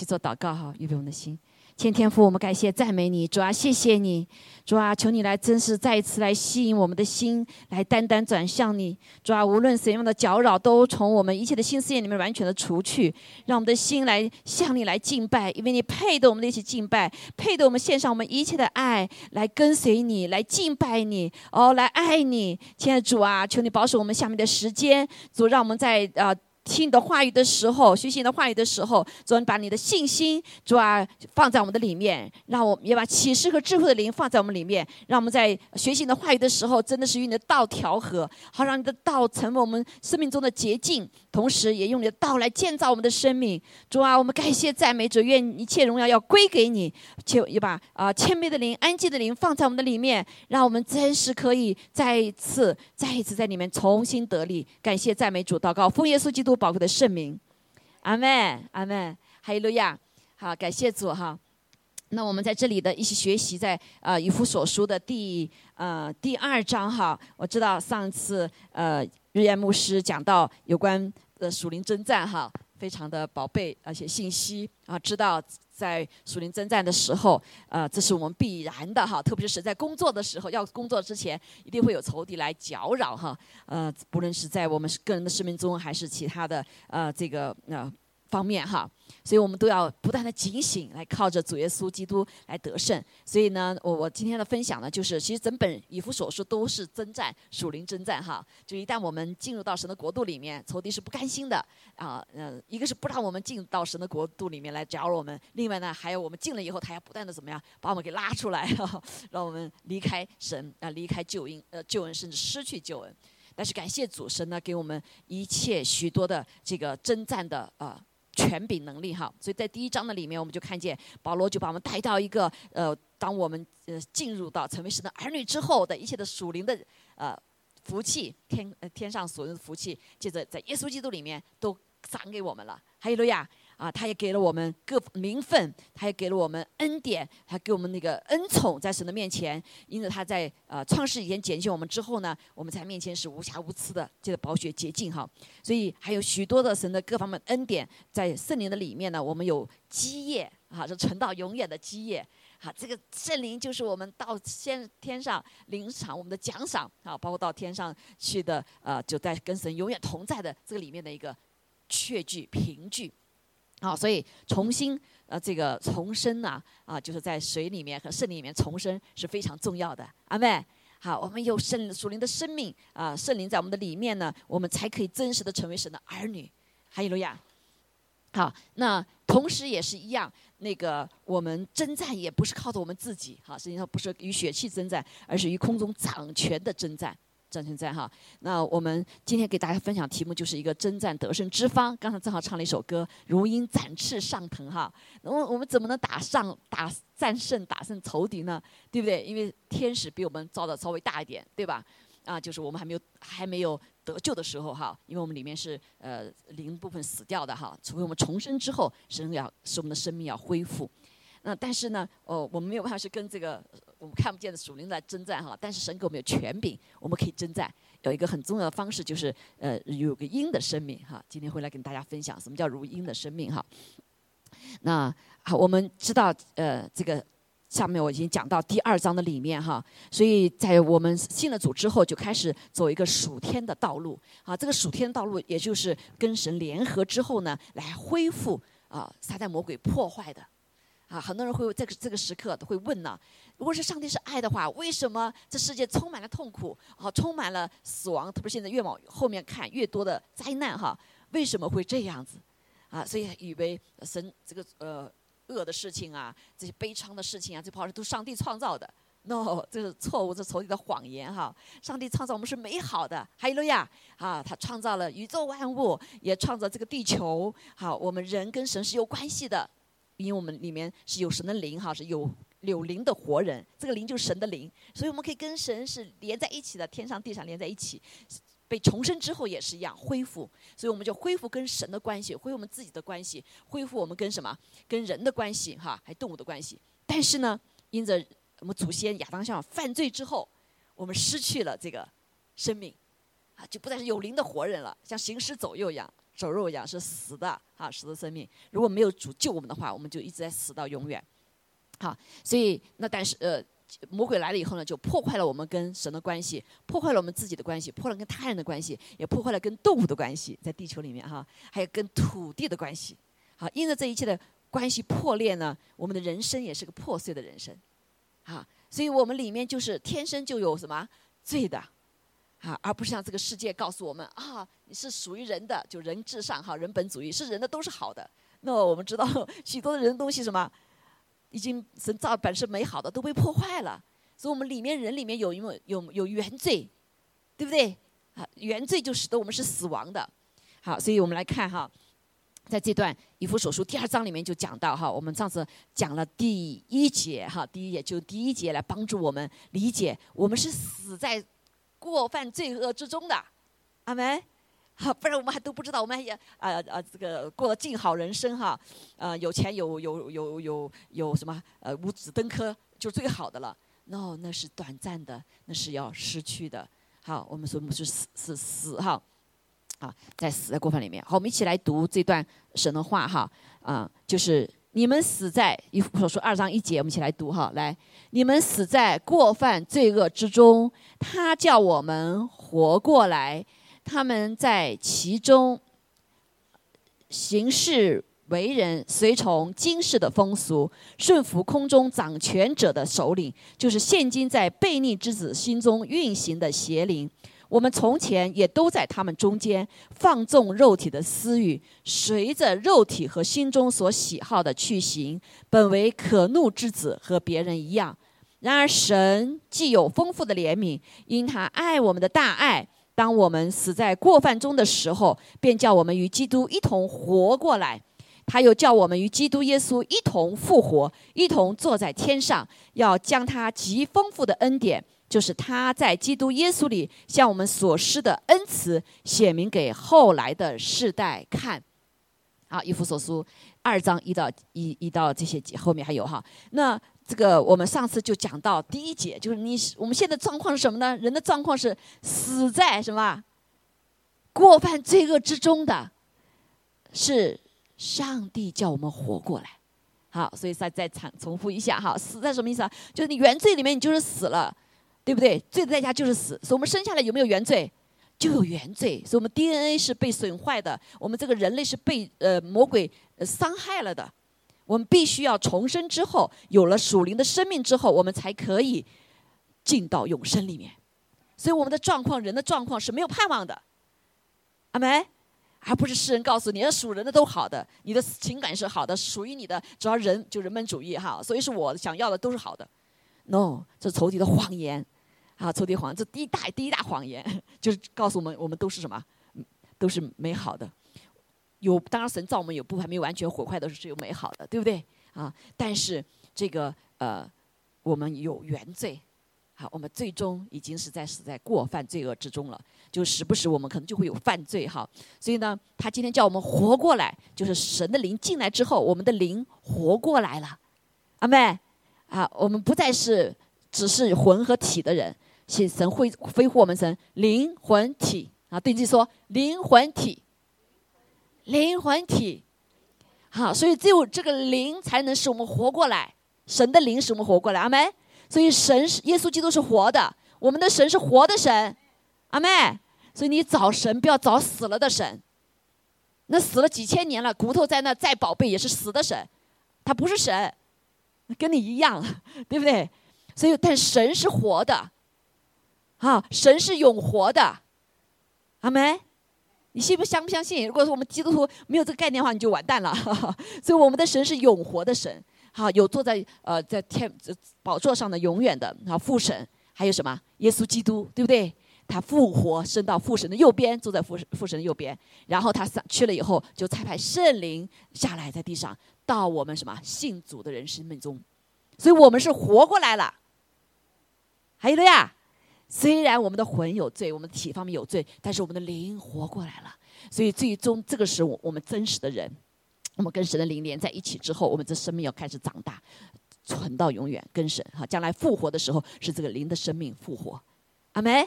去做祷告哈，预备我们的心。天天父，我们感谢赞美你，主啊，谢谢你，主啊，求你来，真是再一次来吸引我们的心，来单单转向你，主啊，无论怎样的搅扰，都从我们一切的心思念里面完全的除去，让我们的心来向你来敬拜，因为你配得我们的一起敬拜，配得我们献上我们一切的爱，来跟随你，来敬拜你，哦，来爱你，亲爱的主啊，求你保守我们下面的时间，主，让我们在啊。听你的话语的时候，学习你的话语的时候，主啊，把你的信心，主啊，放在我们的里面，让我们也把启示和智慧的灵放在我们里面，让我们在学习你的话语的时候，真的是与你的道调和，好让你的道成为我们生命中的捷径，同时也用你的道来建造我们的生命。主啊，我们感谢赞美主，愿一切荣耀要归给你，且也把啊谦卑的灵、安静的灵放在我们的里面，让我们真是可以再一次、再一次在里面重新得力。感谢赞美主，祷告奉耶稣基督。宝贵的圣名，阿门，阿门，还有路亚。好，感谢主哈。那我们在这里的一起学习，在呃以弗所书的第呃第二章哈。我知道上次呃日夜牧师讲到有关的属灵征战哈，非常的宝贝，而且信息啊，知道。在属灵征战的时候，呃，这是我们必然的哈，特别是在工作的时候，要工作之前，一定会有仇敌来搅扰哈，呃，不论是在我们个人的生命中，还是其他的呃这个呃方面哈。所以我们都要不断的警醒，来靠着主耶稣基督来得胜。所以呢，我我今天的分享呢，就是其实整本以弗所书都是征战属灵征战哈。就一旦我们进入到神的国度里面，仇敌是不甘心的啊，呃，一个是不让我们进到神的国度里面来搅扰我们，另外呢，还有我们进了以后，他要不断的怎么样把我们给拉出来，让我们离开神啊，离开救恩呃救恩，甚至失去救恩。但是感谢主神呢，给我们一切许多的这个征战的啊。权柄能力哈，所以在第一章的里面，我们就看见保罗就把我们带到一个呃，当我们呃进入到成为神的儿女之后的一切的属灵的呃福气，天呃天上所有的福气，接着在耶稣基督里面都赏给我们了，还有路亚。啊，他也给了我们各名分，他也给了我们恩典，还给我们那个恩宠，在神的面前。因此他在呃创世以前拣选我们之后呢，我们在面前是无瑕无疵的，这个宝血洁净哈。所以还有许多的神的各方面恩典，在圣灵的里面呢，我们有基业啊，是存到永远的基业。好，这个圣灵就是我们到先天上领赏我们的奖赏啊，包括到天上去的呃，就在跟神永远同在的这个里面的一个确据凭据。好，所以重新呃，这个重生呐，啊，就是在水里面和圣灵里面重生是非常重要的。阿妹，好，我们有圣属灵的生命啊，圣灵在我们的里面呢，我们才可以真实的成为神的儿女。哈利路亚。好，那同时也是一样，那个我们征战也不是靠着我们自己，哈，实际上不是与血气征战，而是与空中掌权的征战。张存在哈，那我们今天给大家分享题目就是一个征战得胜之方。刚才正好唱了一首歌，如鹰展翅上腾哈。那我我们怎么能打上打战胜打胜仇敌呢？对不对？因为天使比我们造的稍微大一点，对吧？啊，就是我们还没有还没有得救的时候哈，因为我们里面是呃灵部分死掉的哈。除非我们重生之后，神要使我们的生命要恢复。那但是呢，哦，我们没有办法是跟这个我们看不见的属灵来征战哈。但是神给我们有权柄，我们可以征战。有一个很重要的方式就是，呃，有个鹰的生命哈。今天会来跟大家分享什么叫如鹰的生命哈。那好，我们知道，呃，这个下面我已经讲到第二章的里面哈。所以在我们信了主之后，就开始走一个属天的道路啊。这个属天道路，也就是跟神联合之后呢，来恢复啊撒旦魔鬼破坏的。啊，很多人会在这个时刻会问呢：如果是上帝是爱的话，为什么这世界充满了痛苦，啊，充满了死亡？特别现在越往后面看，越多的灾难哈，为什么会这样子？啊，所以以为神这个呃恶的事情啊，这些悲伤的事情啊，这跑是都上帝创造的？No，这是错误，这仇敌的谎言哈！上帝创造我们是美好的，哈利路亚！啊，他创造了宇宙万物，也创造这个地球。好，我们人跟神是有关系的。因为我们里面是有神的灵哈，是有有灵的活人，这个灵就是神的灵，所以我们可以跟神是连在一起的，天上地上连在一起。被重生之后也是一样恢复，所以我们就恢复跟神的关系，恢复我们自己的关系，恢复我们跟什么？跟人的关系哈，还动物的关系。但是呢，因着我们祖先亚当像犯罪之后，我们失去了这个生命，啊，就不再是有灵的活人了，像行尸走肉一样。走肉一样，是死的啊，死的生命。如果没有主救我们的话，我们就一直在死到永远。好，所以那但是呃，魔鬼来了以后呢，就破坏了我们跟神的关系，破坏了我们自己的关系，破坏了跟他人的关系，也破坏了跟动物的关系，在地球里面哈，还有跟土地的关系。好，因着这一切的关系破裂呢，我们的人生也是个破碎的人生。好，所以我们里面就是天生就有什么罪的。啊，而不是像这个世界告诉我们啊，你是属于人的，就人至上哈，人本主义是人的都是好的。那我们知道 许多的人东西什么，已经神造本是美好的都被破坏了，所以我们里面人里面有有有有原罪，对不对？啊，原罪就使得我们是死亡的。好，所以我们来看哈，在这段以弗所书第二章里面就讲到哈，我们上次讲了第一节哈，第一节就第一节来帮助我们理解，我们是死在。过犯罪恶之中的，阿门。好，不然我们还都不知道，我们还也啊啊这个过了静好人生哈，呃有钱有有有有有什么呃五子登科就最好的了。no，那是短暂的，那是要失去的。好，我们说我们是死是死哈，啊在死在过犯里面。好，我们一起来读这段神的话哈，啊就是。你们死在一所说二章一节，我们一起来读哈。来，你们死在过犯罪恶之中，他叫我们活过来。他们在其中行事为人，随从今世的风俗，顺服空中掌权者的首领，就是现今在悖逆之子心中运行的邪灵。我们从前也都在他们中间放纵肉体的私欲，随着肉体和心中所喜好的去行，本为可怒之子，和别人一样。然而神既有丰富的怜悯，因他爱我们的大爱，当我们死在过犯中的时候，便叫我们与基督一同活过来。他又叫我们与基督耶稣一同复活，一同坐在天上，要将他极丰富的恩典。就是他在基督耶稣里向我们所施的恩慈，显明给后来的世代看。好，以弗所书二章一到一一到这些后面还有哈。那这个我们上次就讲到第一节，就是你我们现在状况是什么呢？人的状况是死在什么过犯罪恶之中的，是上帝叫我们活过来。好，所以再再重重复一下哈，死在什么意思啊？就是你原罪里面你就是死了。对不对？罪的代价就是死。所以我们生下来有没有原罪？就有原罪。所以我们 DNA 是被损坏的，我们这个人类是被呃魔鬼伤害了的。我们必须要重生之后，有了属灵的生命之后，我们才可以进到永生里面。所以我们的状况，人的状况是没有盼望的。阿梅，而不是世人告诉你，属人的都好的，你的情感是好的，属于你的，只要人就人本主义哈，所以是我想要的都是好的。no，这是仇敌的谎言，啊，仇敌谎，这第一大第一大谎言 就是告诉我们，我们都是什么，都是美好的。有，当然神造我们有部分没有完全毁坏的时候是有美好的，对不对？啊，但是这个呃，我们有原罪，好，我们最终已经是在死在过犯罪恶之中了，就时不时我们可能就会有犯罪哈。所以呢，他今天叫我们活过来，就是神的灵进来之后，我们的灵活过来了，阿妹。啊，我们不再是只是魂和体的人，是神会恢复我们神灵魂体啊。对自己说灵魂体，灵魂体。好，所以只有这个灵才能使我们活过来，神的灵使我们活过来，阿妹。所以神是耶稣基督是活的，我们的神是活的神，阿妹。所以你找神不要找死了的神，那死了几千年了，骨头在那再宝贝也是死的神，他不是神。跟你一样，对不对？所以，但神是活的，啊，神是永活的，阿门。你信不相不相信？如果说我们基督徒没有这个概念的话，你就完蛋了。所以，我们的神是永活的神，好，有坐在呃在天宝座上的永远的啊父神，还有什么耶稣基督，对不对？他复活升到父神的右边，坐在父父神的右边，然后他上去了以后，就差派圣灵下来在地上。到我们什么信主的人生命中，所以我们是活过来了。还有的呀，虽然我们的魂有罪，我们的体方面有罪，但是我们的灵活过来了。所以最终这个是我我们真实的人，我们跟神的灵连在一起之后，我们这生命要开始长大，存到永远跟神哈。将来复活的时候，是这个灵的生命复活。阿梅，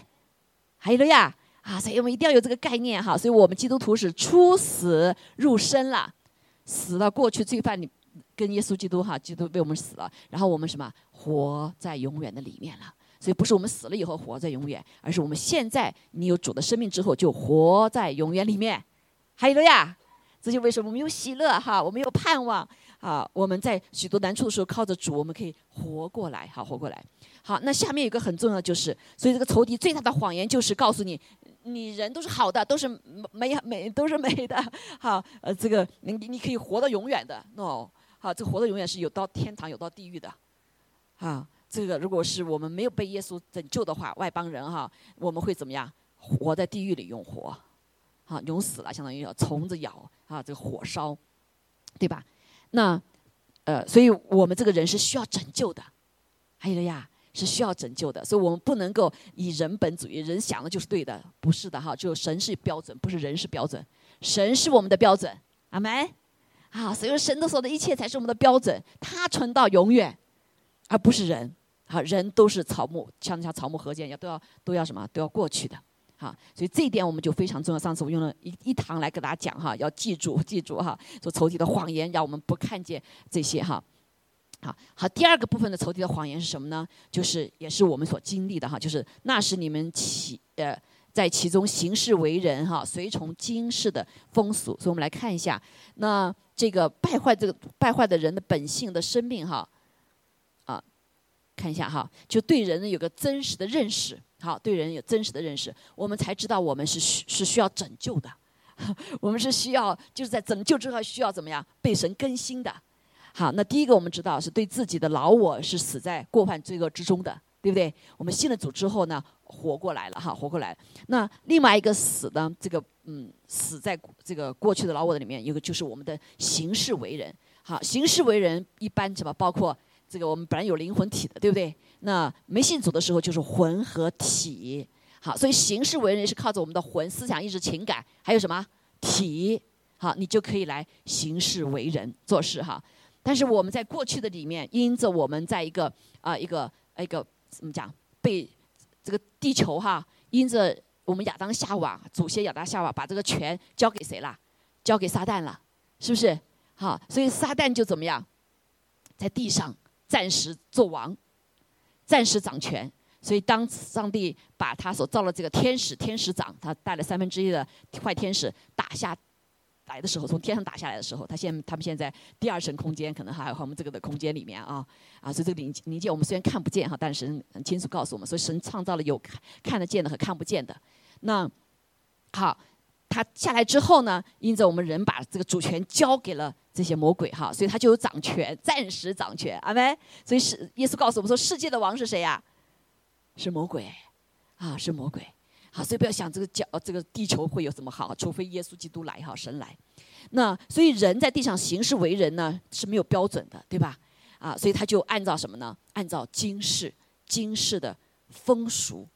还有的呀，啊，所以我们一定要有这个概念哈。所以我们基督徒是出死入生了，死了过去罪犯你跟耶稣基督哈，基督为我们死了，然后我们什么活在永远的里面了。所以不是我们死了以后活在永远，而是我们现在你有主的生命之后就活在永远里面。还有了呀，这就为什么我们有喜乐哈，我们有盼望啊。我们在许多难处的时候靠着主，我们可以活过来，好活过来。好，那下面有一个很重要的就是，所以这个仇敌最大的谎言就是告诉你，你人都是好的，都是美美都是美的，好呃这个你你可以活到永远的，no，好这活到永远是有到天堂有到地狱的，啊。这个如果是我们没有被耶稣拯救的话，外邦人哈，我们会怎么样？活在地狱里永活，啊，永死了，相当于要虫子咬啊，这个火烧，对吧？那呃，所以我们这个人是需要拯救的，还有了呀，是需要拯救的，所以我们不能够以人本主义，人想的就是对的，不是的哈，就神是标准，不是人是标准，神是我们的标准，阿门。啊，所以神的所的一切才是我们的标准，他存到永远，而不是人。啊，人都是草木，像像草木合建，要都要都要什么，都要过去的。哈，所以这一点我们就非常重要。上次我用了一一堂来给大家讲哈，要记住记住哈，说仇敌的谎言，让我们不看见这些哈。好，好，第二个部分的仇敌的谎言是什么呢？就是也是我们所经历的哈，就是那是你们其呃在其中行事为人哈，随从今世的风俗。所以我们来看一下，那这个败坏这个败坏的人的本性的生命哈。看一下哈，就对人有个真实的认识，好，对人有真实的认识，我们才知道我们是需是需要拯救的，我们是需要就是在拯救之后需要怎么样被神更新的。好，那第一个我们知道是对自己的老我是死在过犯罪恶之中的，对不对？我们信了主之后呢，活过来了哈，活过来。那另外一个死呢，这个嗯，死在这个过去的老我的里面，一个就是我们的行事为人。好，行事为人一般什么包括。这个我们本来有灵魂体的，对不对？那没信主的时候就是魂和体，好，所以行事为人是靠着我们的魂、思想、意志、情感，还有什么体，好，你就可以来行事为人做事哈。但是我们在过去的里面，因着我们在一个啊一个一个怎么讲，被这个地球哈，因着我们亚当夏娃祖先亚当夏娃把这个权交给谁了？交给撒旦了，是不是？好，所以撒旦就怎么样，在地上。暂时做王，暂时掌权。所以当上帝把他所造的这个天使、天使长，他带了三分之一的坏天使打下来的时候，从天上打下来的时候，他现他们现在第二层空间，可能还有和我们这个的空间里面啊啊，所以这个灵灵界我们虽然看不见哈，但是神很清楚告诉我们，所以神创造了有看得见的和看不见的。那好。他下来之后呢，因着我们人把这个主权交给了这些魔鬼哈，所以他就有掌权，暂时掌权，阿门。所以是耶稣告诉我们说，世界的王是谁呀？是魔鬼，啊，是魔鬼。好，所以不要想这个角，这个地球会有什么好，除非耶稣基督来哈，神来。那所以人在地上行事为人呢是没有标准的，对吧？啊，所以他就按照什么呢？按照今世今世的风俗。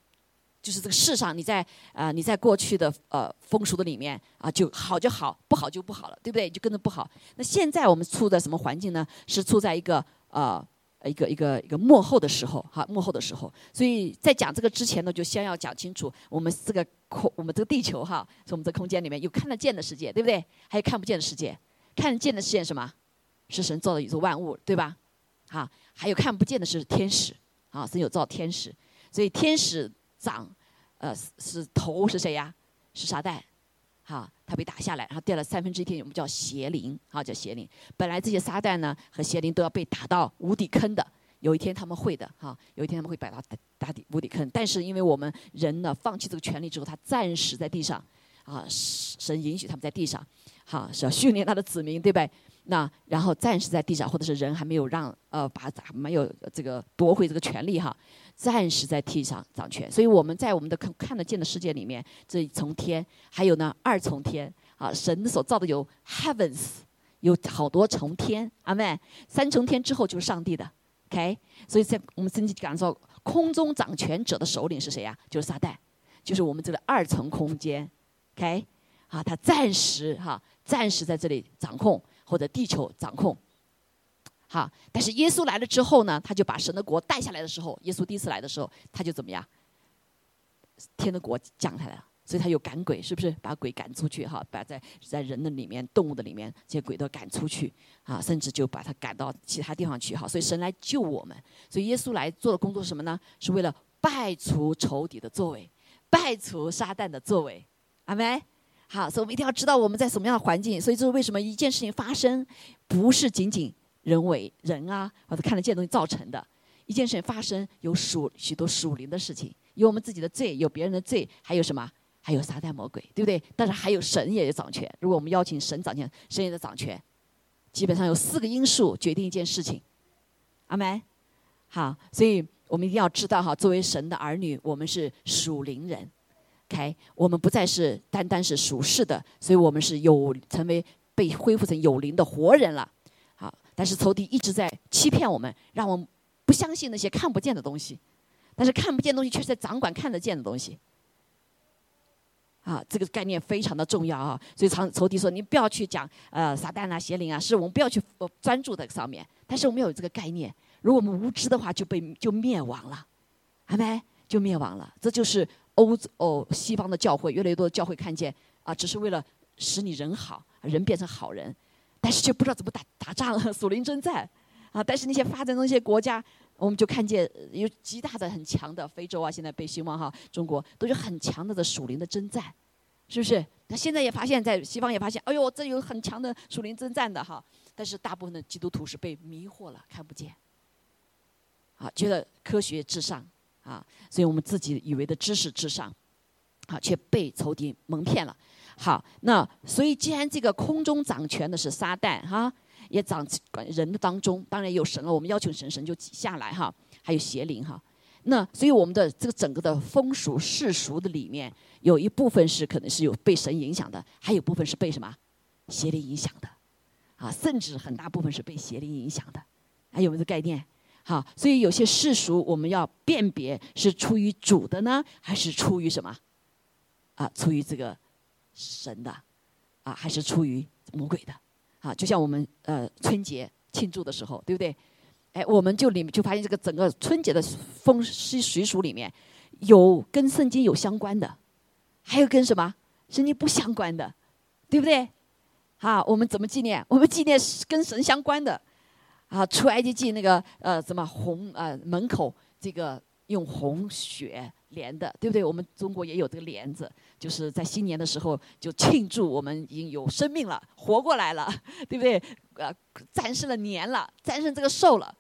就是这个世上，你在啊，你在过去的呃风俗的里面啊，就好就好，不好就不好了，对不对？就跟着不好。那现在我们处在什么环境呢？是处在一个呃一个一个一个幕后的时候，哈，幕后的时候。所以在讲这个之前呢，就先要讲清楚，我们这个空，我们这个地球哈，是我们这空间里面有看得见的世界，对不对？还有看不见的世界。看得见的世界什么？是神造的宇宙万物，对吧？哈，还有看不见的是天使，啊，神有造天使，所以天使长。呃，是头是谁呀？是撒旦，哈，他被打下来，然后掉了三分之一天，我们叫邪灵，哈，叫邪灵。本来这些撒旦呢和邪灵都要被打到无底坑的，有一天他们会的，哈，有一天他们会摆到打底无底坑。但是因为我们人呢放弃这个权利之后，他暂时在地上，啊，神允许他们在地上，哈，是要训练他的子民，对吧？那然后暂时在地上，或者是人还没有让呃把没有这个夺回这个权利哈。暂时在地上掌权，所以我们在我们的看看得见的世界里面，这一重天，还有呢二重天啊，神所造的有 heavens，有好多重天，阿妹，三重天之后就是上帝的，OK，所以在我们圣经讲说，空中掌权者的首领是谁呀？就是撒旦，就是我们这个二层空间，OK，啊，他暂时哈，暂时在这里掌控或者地球掌控。好，但是耶稣来了之后呢，他就把神的国带下来的时候，耶稣第一次来的时候，他就怎么样？天的国降下来了，所以他有赶鬼，是不是？把鬼赶出去哈，把在在人的里面、动物的里面这些鬼都赶出去啊，甚至就把他赶到其他地方去哈。所以神来救我们，所以耶稣来做的工作是什么呢？是为了败除仇敌的作为，败除撒旦的作为，阿门。好，所以我们一定要知道我们在什么样的环境。所以这是为什么一件事情发生，不是仅仅人为人啊或者看得见的东西造成的。一件事情发生，有属许多属灵的事情，有我们自己的罪，有别人的罪，还有什么？还有撒旦魔鬼，对不对？但是还有神也有掌权。如果我们邀请神掌权，神也在掌权。基本上有四个因素决定一件事情。阿门。好，所以我们一定要知道哈，作为神的儿女，我们是属灵人。开我们不再是单单是属世的，所以我们是有成为被恢复成有灵的活人了。好，但是仇敌一直在欺骗我们，让我们不相信那些看不见的东西，但是看不见东西却在掌管看得见的东西。啊，这个概念非常的重要啊！所以仇仇敌说：“你不要去讲呃撒旦啊、邪灵啊，是我们不要去专注在上面。但是我们有这个概念，如果我们无知的话，就被就灭亡了，还没？就灭亡了。这就是欧欧西方的教会，越来越多的教会看见啊，只是为了使你人好人变成好人，但是却不知道怎么打打仗了、属灵征战啊！但是那些发展中一些国家。我们就看见有极大的、很强的非洲啊，现在被兴旺哈，中国都有很强的的属灵的征战，是不是？那现在也发现，在西方也发现，哎呦，这有很强的属灵征战的哈。但是大部分的基督徒是被迷惑了，看不见，啊，觉得科学至上啊，所以我们自己以为的知识至上，啊，却被仇敌蒙骗了。好，那所以既然这个空中掌权的是撒旦哈。也掌人的当中，当然有神了。我们要求神，神就下来哈。还有邪灵哈。那所以我们的这个整个的风俗世俗的里面，有一部分是可能是有被神影响的，还有部分是被什么邪灵影响的啊？甚至很大部分是被邪灵影响的。还有没有这概念？好，所以有些世俗我们要辨别是出于主的呢，还是出于什么啊？出于这个神的啊，还是出于魔鬼的？啊，就像我们呃春节庆祝的时候，对不对？哎，我们就里面就发现这个整个春节的风习习俗里面，有跟圣经有相关的，还有跟什么圣经不相关的，对不对？好，我们怎么纪念？我们纪念跟神相关的。啊，出埃及记那个呃什么红呃门口这个用红雪连的，对不对？我们中国也有这个帘子，就是在新年的时候就庆祝我们已经有生命了，活过来了，对不对？呃，战胜了年了，战胜这个寿了，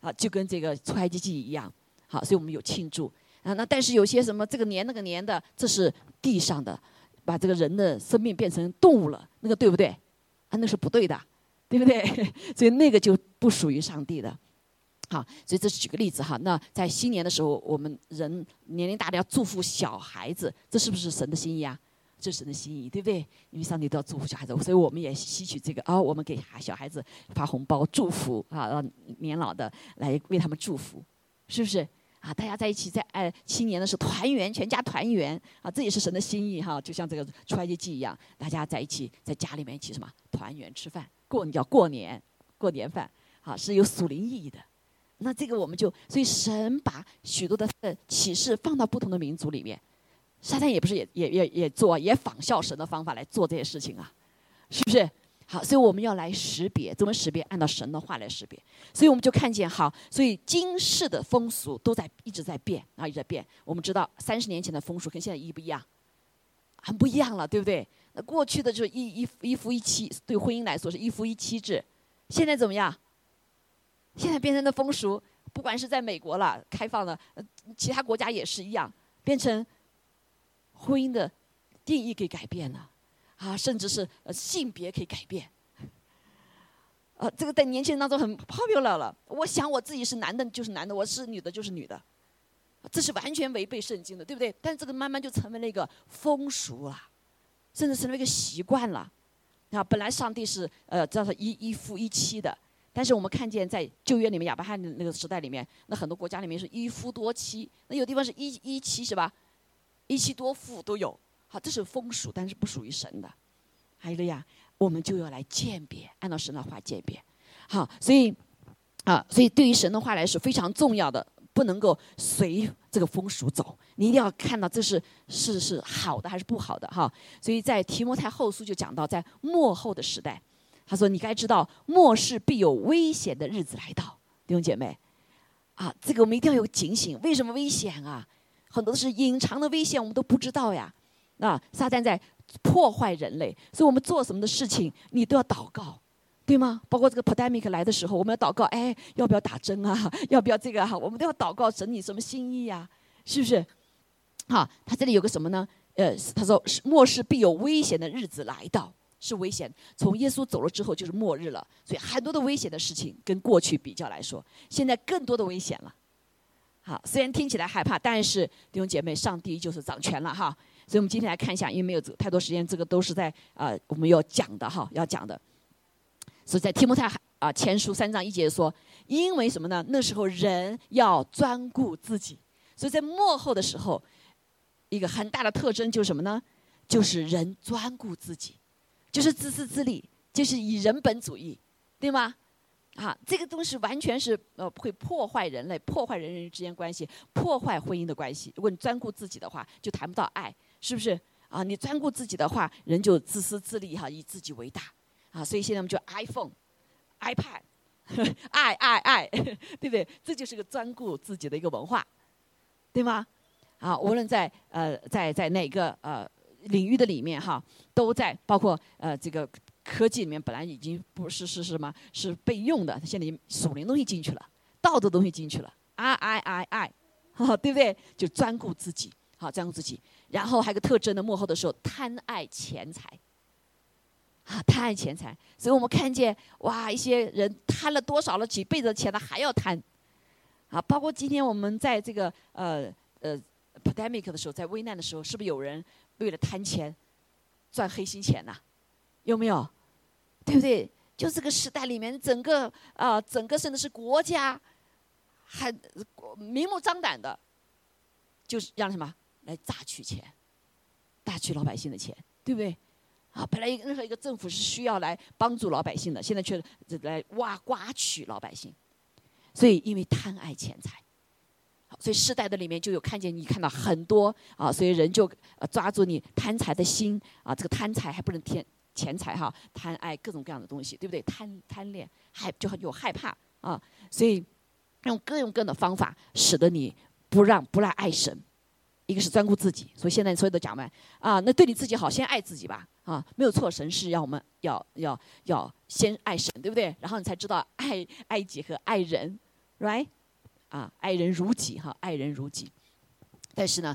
啊，就跟这个出埃及记一样，好，所以我们有庆祝啊。那但是有些什么这个年那个年的，这是地上的，把这个人的生命变成动物了，那个对不对？啊，那是不对的，对不对？所以那个就不属于上帝的。好，所以这是举个例子哈。那在新年的时候，我们人年龄大的要祝福小孩子，这是不是神的心意啊？这是神的心意，对不对？因为上帝都要祝福小孩子，所以我们也吸取这个啊，我们给小孩子发红包祝福啊，让年老的来为他们祝福，是不是？啊，大家在一起在哎新年的时候团圆，全家团圆啊，这也是神的心意哈。就像这个出埃及记一样，大家在一起在家里面一起什么团圆吃饭，过叫过年过年饭，好是有属灵意义的。那这个我们就，所以神把许多的启示放到不同的民族里面，撒旦也不是也也也也做，也仿效神的方法来做这些事情啊，是不是？好，所以我们要来识别，怎么识别？按照神的话来识别。所以我们就看见，好，所以今世的风俗都在一直在变啊，一直在变。我们知道三十年前的风俗跟现在一不一样？很不一样了，对不对？那过去的就是一一一夫一妻，对婚姻来说是一夫一妻制，现在怎么样？现在变成的风俗，不管是在美国了，开放了，其他国家也是一样，变成婚姻的定义给改变了，啊，甚至是性别可以改变，呃，这个在年轻人当中很 popular 了。我想我自己是男的就是男的，我是女的就是女的，这是完全违背圣经的，对不对？但这个慢慢就成为了一个风俗了，甚至成为一个习惯了。啊，本来上帝是呃叫做一一夫一妻的。但是我们看见在旧约里面亚伯罕的那个时代里面，那很多国家里面是一夫多妻，那有地方是一一妻是吧？一妻多夫都有，好，这是风俗，但是不属于神的。还有了呀，我们就要来鉴别，按照神的话鉴别。好，所以啊，所以对于神的话来说非常重要的，不能够随这个风俗走，你一定要看到这是是是好的还是不好的哈。所以在提摩太后书就讲到，在末后的时代，他说你该知道末世必有危险的日子来到，弟兄姐妹，啊，这个我们一定要有警醒。为什么危险啊？很多是隐藏的危险，我们都不知道呀。啊，撒旦在破坏人类，所以我们做什么的事情，你都要祷告。对吗？包括这个 pandemic 来的时候，我们要祷告，哎，要不要打针啊？要不要这个啊？我们都要祷告，神你什么心意呀？是不是？哈，他这里有个什么呢？呃，他说末世必有危险的日子来到，是危险。从耶稣走了之后就是末日了，所以很多的危险的事情跟过去比较来说，现在更多的危险了。好，虽然听起来害怕，但是弟兄姐妹，上帝就是掌权了哈。所以我们今天来看一下，因为没有太多时间，这个都是在啊我们要讲的哈，要讲的。所以在提摩太啊前书三章一节说，因为什么呢？那时候人要专顾自己，所以在幕后的时候，一个很大的特征就是什么呢？就是人专顾自己，就是自私自利，就是以人本主义，对吗？啊，这个东西完全是呃会破坏人类，破坏人与人之间关系，破坏婚姻的关系。如果你专顾自己的话，就谈不到爱，是不是？啊，你专顾自己的话，人就自私自利哈，以自己为大。啊，所以现在我们就 iPhone、iPad，爱 爱爱，对不对？这就是个专顾自己的一个文化，对吗？啊，无论在呃在在哪个呃领域的里面哈，都在包括呃这个科技里面，本来已经不是是是什么是备用的，现在属灵东西进去了，道德东西进去了，爱爱爱爱，哈，对不对？就专顾自己，好专顾自己，然后还有个特征的幕后的时候，贪爱钱财。啊，贪爱钱财，所以我们看见哇，一些人贪了多少了几辈子的钱，他还要贪，啊，包括今天我们在这个呃呃 pandemic 的时候，在危难的时候，是不是有人为了贪钱赚黑心钱呐？有没有？对不对？就这个时代里面，整个啊，整个甚至是国家，还明目张胆的，就是让什么来榨取钱，榨取老百姓的钱，对不对？啊，本来任何一个政府是需要来帮助老百姓的，现在却来挖刮取老百姓，所以因为贪爱钱财，所以世代的里面就有看见你看到很多啊，所以人就抓住你贪财的心啊，这个贪财还不能添钱财哈，贪爱各种各样的东西，对不对？贪贪恋害就很有害怕啊，所以用各种各的方法使得你不让不让爱神。一个是专顾自己，所以现在所有的讲完，啊，那对你自己好，先爱自己吧，啊，没有错，神是要我们要要要先爱神，对不对？然后你才知道爱爱己和爱人，right？啊，爱人如己哈，爱人如己。但是呢，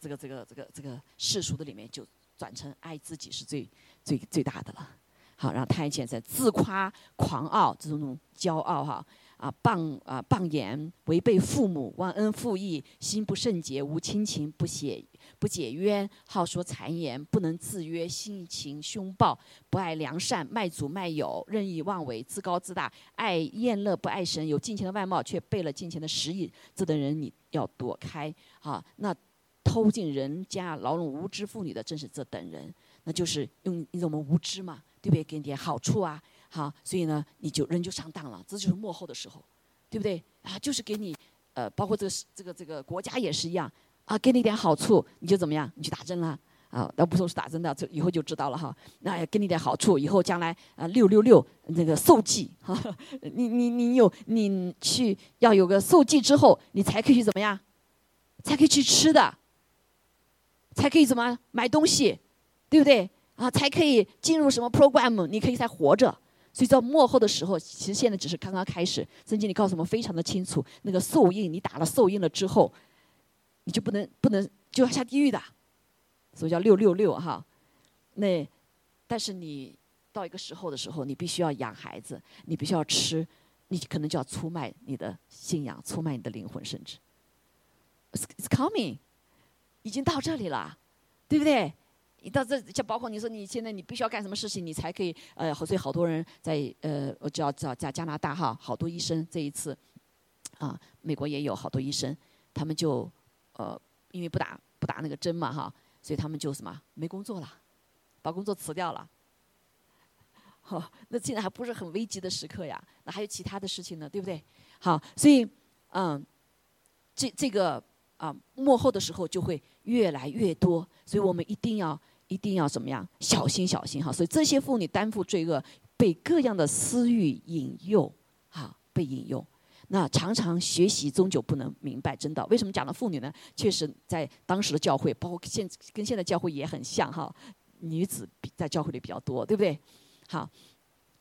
这个这个这个这个世俗的里面就转成爱自己是最最最大的了。好，然后太监在自夸狂傲这种骄傲哈。啊，谤啊谤言，违背父母，忘恩负义，心不圣洁，无亲情，不写不解冤，好说谗言，不能自约，性情凶暴，不爱良善，卖主卖友，任意妄为，自高自大，爱厌乐不爱神，有金钱的外貌，却背了金钱的实意，这等人你要躲开。啊，那偷进人家劳弄无知妇女的，正是这等人，那就是用因为我们无知嘛，对不对？给你点好处啊。好，所以呢，你就人就上当了，这就是幕后的时候，对不对？啊，就是给你，呃，包括这个这个这个国家也是一样，啊，给你点好处，你就怎么样？你去打针了，啊，那不说是打针的，这以后就知道了哈。那给你点好处，以后将来啊，六六六那个受记，哈，你你你有你去要有个受记之后，你才可以去怎么样？才可以去吃的，才可以怎么买东西，对不对？啊，才可以进入什么 program？你可以才活着。所以到末后的时候，其实现在只是刚刚开始。曾经里告诉我们非常的清楚，那个受印，你打了受印了之后，你就不能不能就要下地狱的，所以叫六六六哈。那但是你到一个时候的时候，你必须要养孩子，你必须要吃，你可能就要出卖你的信仰，出卖你的灵魂，甚至。It's coming，已经到这里了，对不对？你到这，就包括你说你现在你必须要干什么事情，你才可以呃，所以好多人在呃，我知道知道在加拿大哈，好多医生这一次，啊，美国也有好多医生，他们就呃，因为不打不打那个针嘛哈，所以他们就什么没工作了，把工作辞掉了。好，那现在还不是很危急的时刻呀，那还有其他的事情呢，对不对？好，所以嗯，这这个啊幕后的时候就会越来越多，所以我们一定要一定要怎么样小心小心哈。所以这些妇女担负罪恶，被各样的私欲引诱，哈，被引诱。那常常学习终究不能明白真道。为什么讲到妇女呢？确实在当时的教会，包括现跟现在教会也很像哈，女子比在教会里比较多，对不对？好，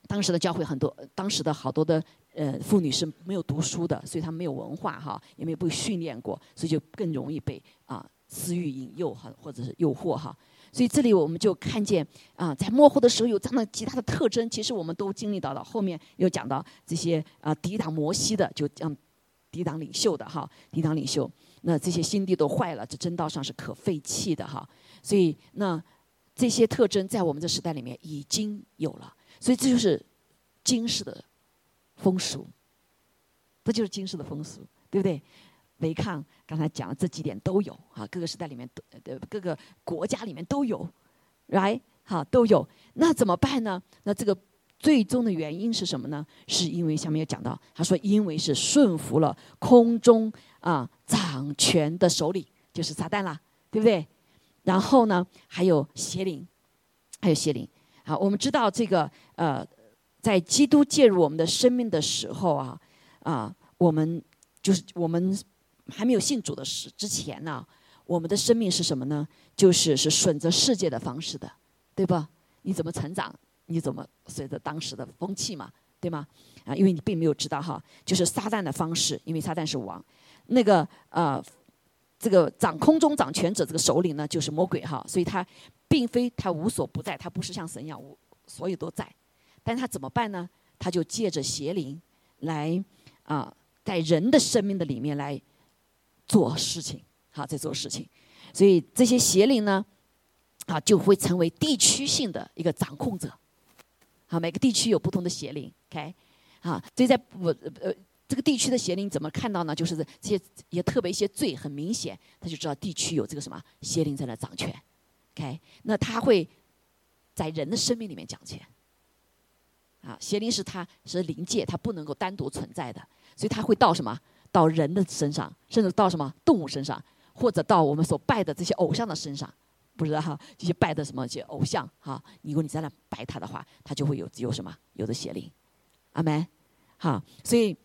当时的教会很多，当时的好多的。呃，妇女是没有读书的，所以她没有文化哈，也没有被训练过，所以就更容易被啊私欲引诱哈，或者是诱惑哈。所以这里我们就看见啊，在幕后的时候有这样的其他的特征，其实我们都经历到了。后面又讲到这些啊抵挡摩西的，就这样抵挡领袖的哈，抵挡领袖，那这些心地都坏了，这真道上是可废弃的哈。所以那这些特征在我们这时代里面已经有了，所以这就是今世的。风俗，这就是今世的风俗，对不对？违抗刚才讲的这几点都有啊，各个时代里面都呃各个国家里面都有，right？好，都有。那怎么办呢？那这个最终的原因是什么呢？是因为下面有讲到，他说因为是顺服了空中啊掌权的首领，就是撒旦啦，对不对？然后呢，还有邪灵，还有邪灵。好，我们知道这个呃。在基督介入我们的生命的时候啊，啊，我们就是我们还没有信主的时之前呢，我们的生命是什么呢？就是是顺着世界的方式的，对吧？你怎么成长？你怎么随着当时的风气嘛，对吗？啊，因为你并没有知道哈，就是撒旦的方式，因为撒旦是王，那个呃，这个掌空中掌权者这个首领呢，就是魔鬼哈，所以他并非他无所不在，他不是像神一样无所有都在。但他怎么办呢？他就借着邪灵来啊，在人的生命的里面来做事情，好，在做事情。所以这些邪灵呢，啊，就会成为地区性的一个掌控者。好，每个地区有不同的邪灵，OK，啊，所以在我呃这个地区的邪灵怎么看到呢？就是这些也特别一些罪很明显，他就知道地区有这个什么邪灵在那掌权，OK，那他会在人的生命里面掌权。啊，邪灵是它是灵界，它不能够单独存在的，所以它会到什么？到人的身上，甚至到什么动物身上，或者到我们所拜的这些偶像的身上，不知道哈？这些拜的什么些偶像哈？如果你在那拜他的话，他就会有有什么？有的邪灵，阿门。好，所以，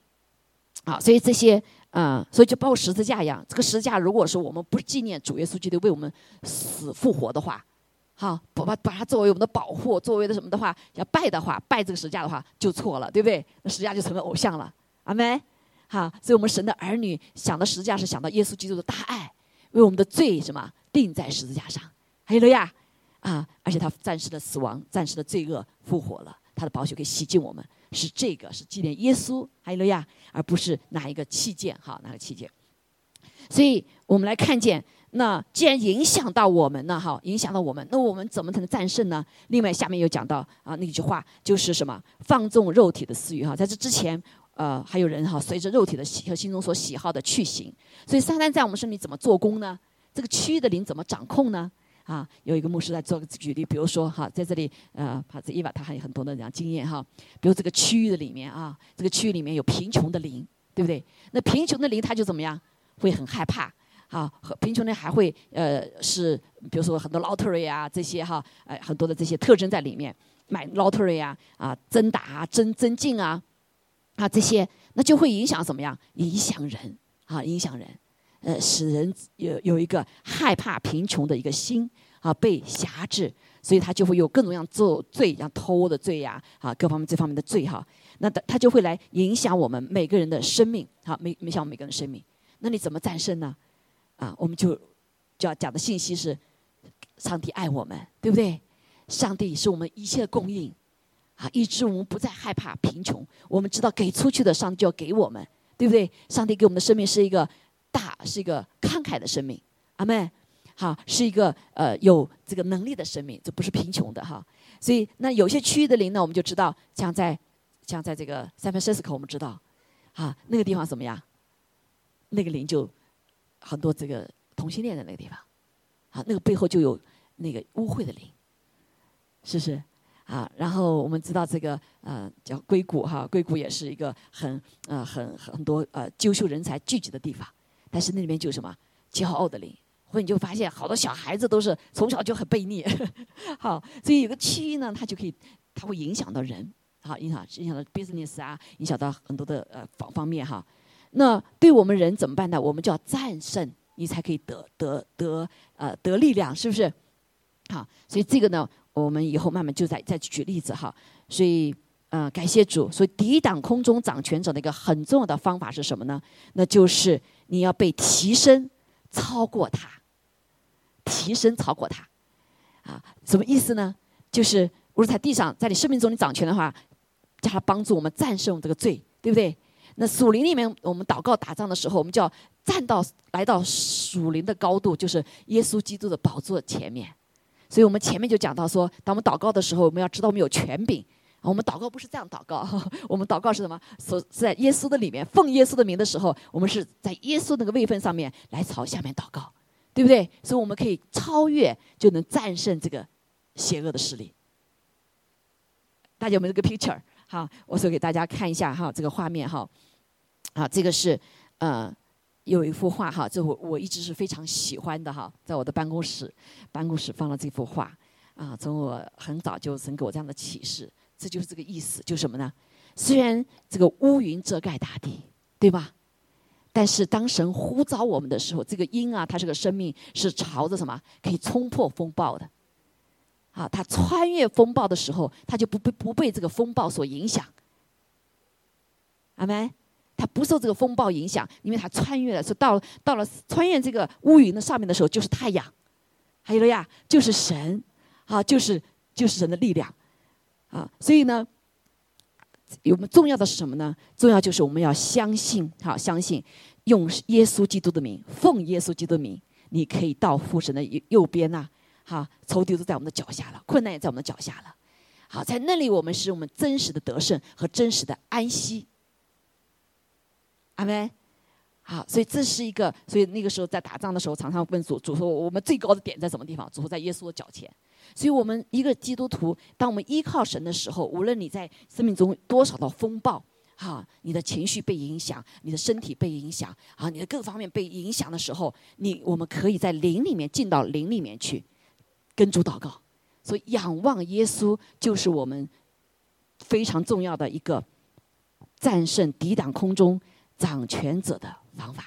好，所以这些啊，所以就包括十字架一样，这个十字架如果说我们不纪念主耶稣基督为我们死复活的话。好，把把把它作为我们的保护，作为的什么的话，要拜的话，拜这个十字架的话就错了，对不对？那十字架就成为偶像了，阿门。哈，所以我们神的儿女想到十字架是想到耶稣基督的大爱，为我们的罪什么钉在十字架上，还有了呀，啊，而且他暂时的死亡，暂时的罪恶复活了，他的宝血可以洗净我们，是这个是纪念耶稣，还有了呀，而不是哪一个器件，哈，哪个器件。所以我们来看见。那既然影响到我们呢，哈，影响到我们，那我们怎么才能战胜呢？另外，下面又讲到啊，那句话就是什么？放纵肉体的私欲哈，在这之前，呃，还有人哈，随着肉体的喜和心中所喜好的去行。所以，撒旦在我们身体怎么做工呢？这个区域的灵怎么掌控呢？啊，有一个牧师在做个举例，比如说哈，在这里，呃，帕子伊瓦他还有很多的这样经验哈，比如这个区域的里面啊，这个区域里面有贫穷的灵，对不对？那贫穷的灵他就怎么样？会很害怕。啊，和贫穷人还会呃是，比如说很多 lottery 啊这些哈，呃很多的这些特征在里面，买 lottery 啊啊增打啊增增进啊啊这些，那就会影响怎么样？影响人啊，影响人，呃使人有有一个害怕贫穷的一个心啊，被辖制，所以他就会有各种各样做罪，像偷的罪呀啊各方面这方面的罪哈，那他他就会来影响我们每个人的生命，好每影响我们每个人的生命，那你怎么战胜呢？啊，我们就就要讲的信息是，上帝爱我们，对不对？上帝是我们一切的供应，啊，以致我们不再害怕贫穷。我们知道给出去的，上帝就要给我们，对不对？上帝给我们的生命是一个大，是一个慷慨的生命，阿妹，好，是一个呃有这个能力的生命，这不是贫穷的哈。所以那有些区域的灵呢，我们就知道，像在像在这个 San Francisco，我们知道，啊，那个地方怎么样？那个灵就。很多这个同性恋的那个地方，啊，那个背后就有那个污秽的灵，是不是？啊，然后我们知道这个呃叫硅谷哈，硅谷也是一个很呃很很多呃优秀人才聚集的地方。但是那里面就什么骄傲的灵，或者你就发现好多小孩子都是从小就很悖逆，好，所以有个区域呢，它就可以，它会影响到人，好，影响影响到 business 啊，影响到很多的呃方方面哈。那对我们人怎么办呢？我们就要战胜，你才可以得得得呃得力量，是不是？好，所以这个呢，我们以后慢慢就再再举例子哈。所以，呃，感谢主。所以抵挡空中掌权者的一个很重要的方法是什么呢？那就是你要被提升，超过他，提升超过他。啊，什么意思呢？就是如果在地上，在你生命中你掌权的话，叫他帮助我们战胜这个罪，对不对？那属灵里面，我们祷告打仗的时候，我们就要站到来到属灵的高度，就是耶稣基督的宝座前面。所以我们前面就讲到说，当我们祷告的时候，我们要知道我们有权柄。我们祷告不是这样祷告，我们祷告是什么？所在耶稣的里面，奉耶稣的名的时候，我们是在耶稣那个位分上面来朝下面祷告，对不对？所以我们可以超越，就能战胜这个邪恶的势力。大家有没有这个 picture？好，我说给大家看一下哈，这个画面哈。啊，这个是呃，有一幅画哈，这我我一直是非常喜欢的哈，在我的办公室，办公室放了这幅画啊，从我很早就曾给我这样的启示，这就是这个意思，就是什么呢？虽然这个乌云遮盖大地，对吧？但是当神呼召我们的时候，这个鹰啊，它是个生命，是朝着什么可以冲破风暴的？啊，它穿越风暴的时候，它就不被不被这个风暴所影响。阿门。它不受这个风暴影响，因为它穿越了，说到到了穿越这个乌云的上面的时候，就是太阳，还有了呀，就是神，啊，就是就是神的力量，啊，所以呢，我们重要的是什么呢？重要就是我们要相信，好，相信用耶稣基督的名，奉耶稣基督的名，你可以到父神的右右边呐，好，仇敌都在我们的脚下了，困难也在我们的脚下了，好，在那里我们是我们真实的得胜和真实的安息。阿门，好，所以这是一个，所以那个时候在打仗的时候，常常问主，主说我们最高的点在什么地方？主说在耶稣的脚前。所以我们一个基督徒，当我们依靠神的时候，无论你在生命中多少的风暴，哈，你的情绪被影响，你的身体被影响，啊，你的各方面被影响的时候，你我们可以在灵里面进到灵里面去，跟主祷告。所以仰望耶稣就是我们非常重要的一个战胜抵挡空中。掌权者的方法，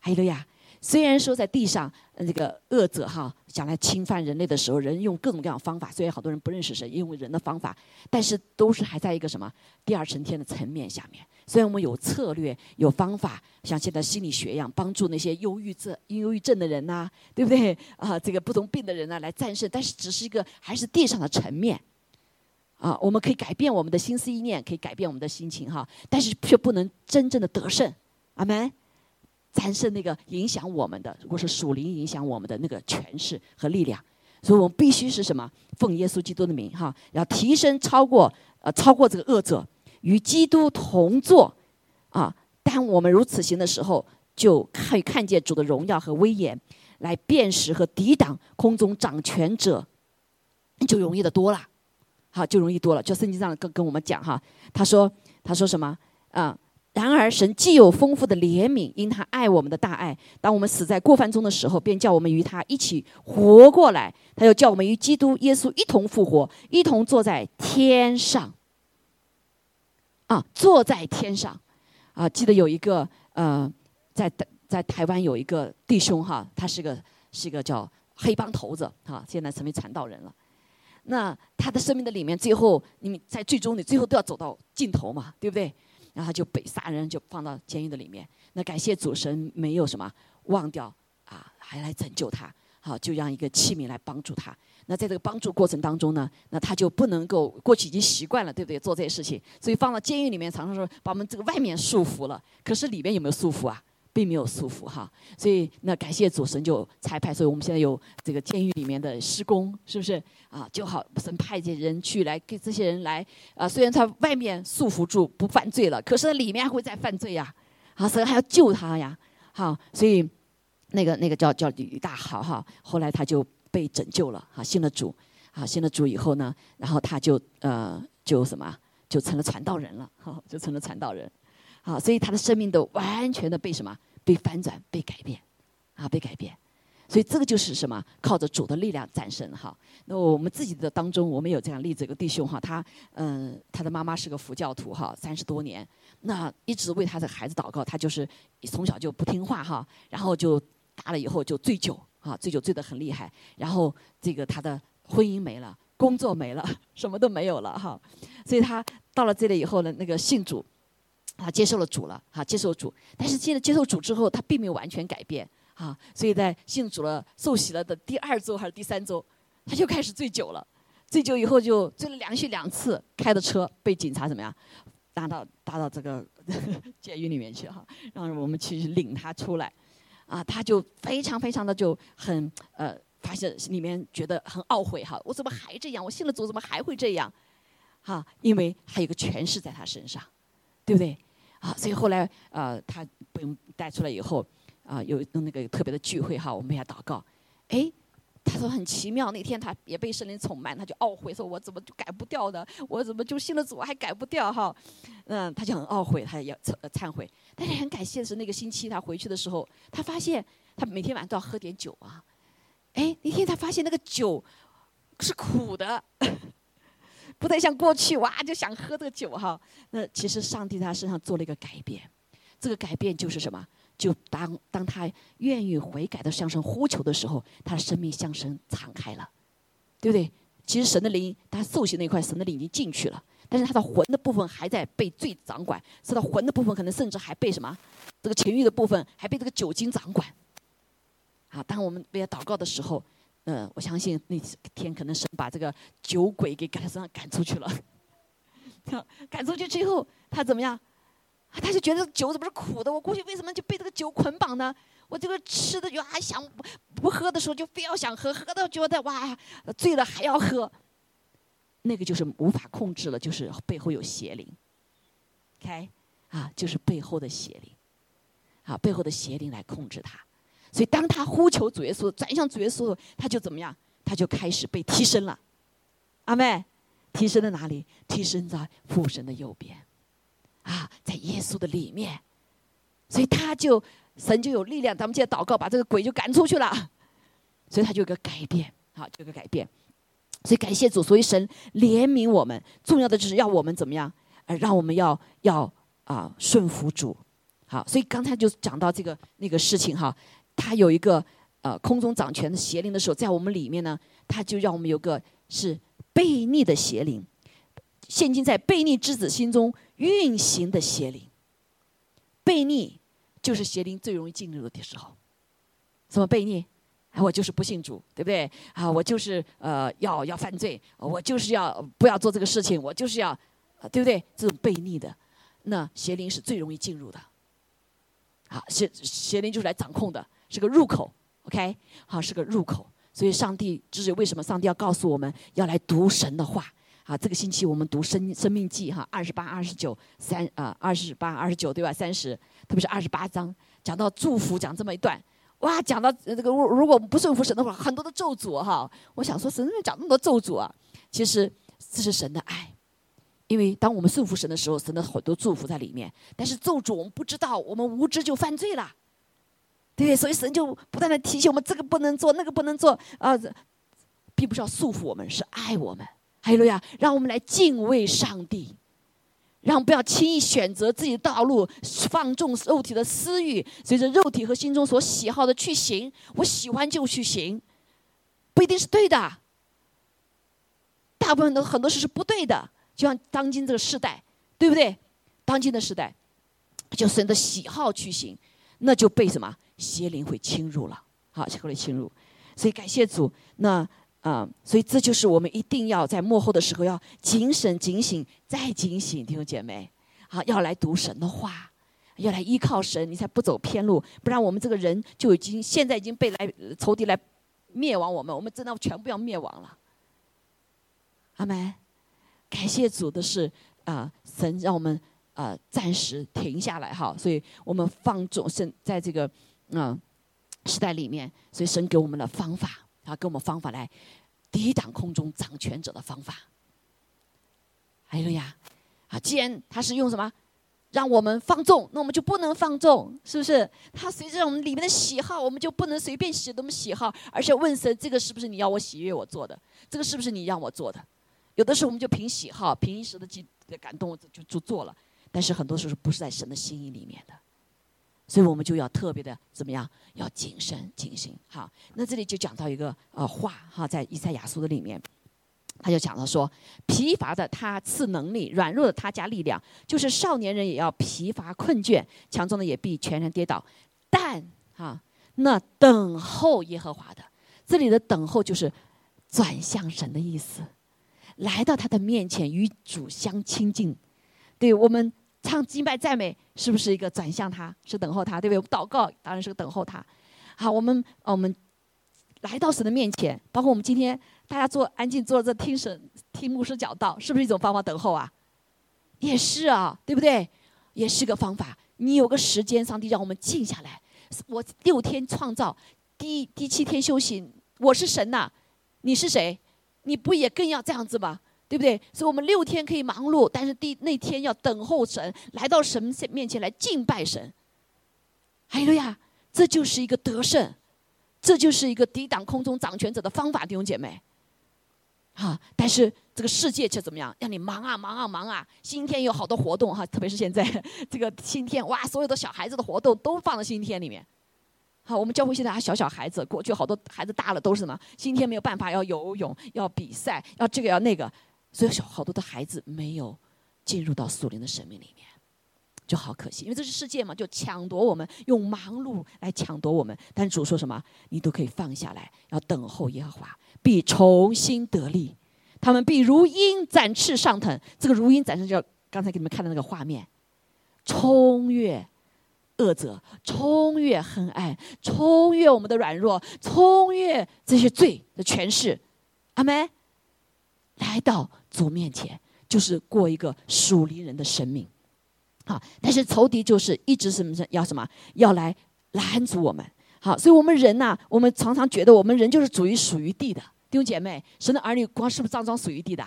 还有个呀。虽然说在地上，这个恶者哈想来侵犯人类的时候，人用各种各样方法。虽然好多人不认识神，因为人的方法，但是都是还在一个什么第二层天的层面下面。虽然我们有策略、有方法，像现在心理学一样，帮助那些忧郁症、忧郁症的人呐，对不对啊？这个不同病的人呢，来战胜，但是只是一个还是地上的层面。啊，我们可以改变我们的心思意念，可以改变我们的心情哈，但是却不能真正的得胜，阿门。战胜那个影响我们的，如果是属灵影响我们的那个权势和力量，所以我们必须是什么？奉耶稣基督的名哈，要提升超过呃超过这个恶者，与基督同坐啊。当我们如此行的时候，就可以看见主的荣耀和威严，来辨识和抵挡空中掌权者，就容易的多了。好，就容易多了。就圣经上跟跟我们讲哈，他说他说什么啊？然而神既有丰富的怜悯，因他爱我们的大爱，当我们死在过犯中的时候，便叫我们与他一起活过来。他又叫我们与基督耶稣一同复活，一同坐在天上。啊，坐在天上啊！记得有一个呃，在在台湾有一个弟兄哈，他是个是一个叫黑帮头子哈，现在成为传道人了。那他的生命的里面，最后你们在最终，你最后都要走到尽头嘛，对不对？然后就被杀人，就放到监狱的里面。那感谢主神没有什么忘掉啊，还来拯救他，好就让一个器皿来帮助他。那在这个帮助过程当中呢，那他就不能够过去已经习惯了，对不对？做这些事情，所以放到监狱里面，常常说把我们这个外面束缚了，可是里面有没有束缚啊？并没有束缚哈，所以那感谢主神就裁派，所以我们现在有这个监狱里面的施工，是不是？啊？就好神派些人去来给这些人来啊，虽然他外面束缚住不犯罪了，可是里面还会再犯罪呀，啊，神还要救他呀，好，所以那个那个叫叫吕大豪哈，后来他就被拯救了，哈，信了主，啊，信了主以后呢，然后他就呃就什么？就成了传道人了，哈，就成了传道人。啊，所以他的生命都完全的被什么？被翻转、被改变，啊，被改变。所以这个就是什么？靠着主的力量战胜哈。那我们自己的当中，我们有这样例子，一个弟兄哈，他嗯，他的妈妈是个佛教徒哈，三十多年，那一直为他的孩子祷告，他就是从小就不听话哈，然后就大了以后就醉酒啊，醉酒醉得很厉害，然后这个他的婚姻没了，工作没了，什么都没有了哈。所以他到了这里以后呢，那个信主，啊，接受了主了哈，接受主，但是现在接受主之后，他并没有完全改变。啊，所以在信主了、受洗了的第二周还是第三周，他就开始醉酒了。醉酒以后就醉了连续两次，开的车被警察怎么样，打到打到这个 监狱里面去哈，让我们去领他出来。啊，他就非常非常的就很呃，发现里面觉得很懊悔哈，我怎么还这样？我信了主怎么还会这样？哈，因为还有个权势在他身上，对不对？啊，所以后来呃，他被带出来以后。啊，有那个特别的聚会哈，我们要祷告。哎，他说很奇妙，那天他也被圣灵宠满，他就懊悔，说我怎么就改不掉呢？我怎么就信了主还改不掉哈？嗯，他就很懊悔，他要忏忏悔。但是很感谢的是，那个星期他回去的时候，他发现他每天晚上都要喝点酒啊。哎，那天他发现那个酒是苦的，不太像过去哇就想喝这个酒哈。那其实上帝他身上做了一个改变，这个改变就是什么？就当当他愿意悔改的向神呼求的时候，他的生命向神敞开了，对不对？其实神的灵，他受洗那一块，神的灵已经进去了，但是他的魂的部分还在被罪掌管，是他魂的部分可能甚至还被什么？这个情欲的部分还被这个酒精掌管。好，当我们为他祷告的时候，嗯，我相信那天可能神把这个酒鬼给赶上赶出去了。赶出去之后，他怎么样？他就觉得酒怎么是苦的？我过去为什么就被这个酒捆绑呢？我这个吃的就还想不喝的时候就非要想喝，喝到觉得哇醉了还要喝，那个就是无法控制了，就是背后有邪灵。OK，啊，就是背后的邪灵，啊，背后的邪灵来控制他。所以当他呼求主耶稣，转向主耶稣，他就怎么样？他就开始被提升了。阿妹，提升在哪里？提升在父神的右边。啊，在耶稣的里面，所以他就神就有力量。咱们接着祷告，把这个鬼就赶出去了。所以他就有个改变，好，就有个改变。所以感谢主，所以神怜悯我们。重要的就是要我们怎么样？呃，让我们要要啊顺服主。好，所以刚才就讲到这个那个事情哈，他有一个呃空中掌权的邪灵的时候，在我们里面呢，他就让我们有个是悖逆的邪灵。现今在悖逆之子心中运行的邪灵，悖逆就是邪灵最容易进入的时候。什么悖逆？我就是不信主，对不对？啊，我就是呃要要犯罪，我就是要不要做这个事情，我就是要，对不对？这种悖逆的，那邪灵是最容易进入的。好，邪邪灵就是来掌控的，是个入口。OK，好，是个入口。所以上帝这是为什么？上帝要告诉我们要来读神的话。啊，这个星期我们读《生生命记》哈，二十八、二十九、三啊，二十八、二十九对吧？三十，特别是二十八章，讲到祝福，讲这么一段，哇，讲到这个如如果不顺服神的话，很多的咒诅哈。我想说，神怎么讲那么多咒诅啊？其实这是神的爱，因为当我们顺服神的时候，神的很多祝福在里面。但是咒诅我们不知道，我们无知就犯罪了，对所以神就不断的提醒我们，这个不能做，那个不能做啊，并不是要束缚我们，是爱我们。哈利路亚！让我们来敬畏上帝，让不要轻易选择自己的道路，放纵肉体的私欲，随着肉体和心中所喜好的去行。我喜欢就去行，不一定是对的。大部分的很多事是不对的，就像当今这个时代，对不对？当今的时代，就顺着喜好去行，那就被什么邪灵会侵入了？好，会侵入。所以感谢主，那。啊，所以这就是我们一定要在幕后的时候要谨慎、警醒、再警醒，弟兄姐妹，好，要来读神的话，要来依靠神，你才不走偏路，不然我们这个人就已经现在已经被来仇敌来灭亡我们，我们真的全部要灭亡了。阿门。感谢主的是啊，神让我们啊暂时停下来哈，所以我们放纵神在这个啊时代里面，所以神给我们的方法。他给我们方法来抵挡空中掌权者的方法。还有呀，啊，既然他是用什么让我们放纵，那我们就不能放纵，是不是？他随着我们里面的喜好，我们就不能随便写我们喜好，而且问神：这个是不是你要我喜悦我做的？这个是不是你让我做的？有的时候我们就凭喜好、凭一时的激感动就就做了，但是很多时候不是在神的心意里面的，所以我们就要特别的怎么样？要谨慎、谨慎。好，那这里就讲到一个呃话哈，在以赛亚书的里面。他就讲到说，疲乏的他赐能力，软弱的他加力量。就是少年人也要疲乏困倦，强壮的也必全然跌倒。但啊，那等候耶和华的，这里的等候就是转向神的意思，来到他的面前与主相亲近。对我们唱敬拜赞美，是不是一个转向他？是等候他，对不对？祷告当然是个等候他。好，我们我们来到神的面前，包括我们今天。大家坐安静坐在这听神听牧师讲道，是不是一种方法等候啊？也是啊，对不对？也是个方法。你有个时间，上帝让我们静下来。我六天创造，第第七天休息。我是神呐，你是谁？你不也更要这样子吗？对不对？所以我们六天可以忙碌，但是第那天要等候神，来到神面前来敬拜神。哎呀，这就是一个得胜，这就是一个抵挡空中掌权者的方法，弟兄姐妹。啊，但是这个世界却怎么样？让你忙啊忙啊忙啊！星期天有好多活动哈，特别是现在这个星期天，哇，所有的小孩子的活动都放在星期天里面。好，我们教会现在还小小孩子，过去好多孩子大了都是什么？星期天没有办法要游泳，要比赛，要这个要那个，所以小好多的孩子没有进入到属灵的生命里面，就好可惜。因为这是世界嘛，就抢夺我们，用忙碌来抢夺我们。但主说什么？你都可以放下来，要等候耶和华。必重新得力，他们必如鹰展翅上腾。这个如鹰展翅，就刚才给你们看的那个画面，冲越恶者，冲越黑暗，冲越我们的软弱，冲越这些罪的权势。阿门。来到主面前，就是过一个属灵人的生命。好，但是仇敌就是一直什么要什么要来拦阻我们。好，所以我们人呐，我们常常觉得我们人就是属于属于地的。弟兄姐妹，神的儿女光是不是脏脏属于地的？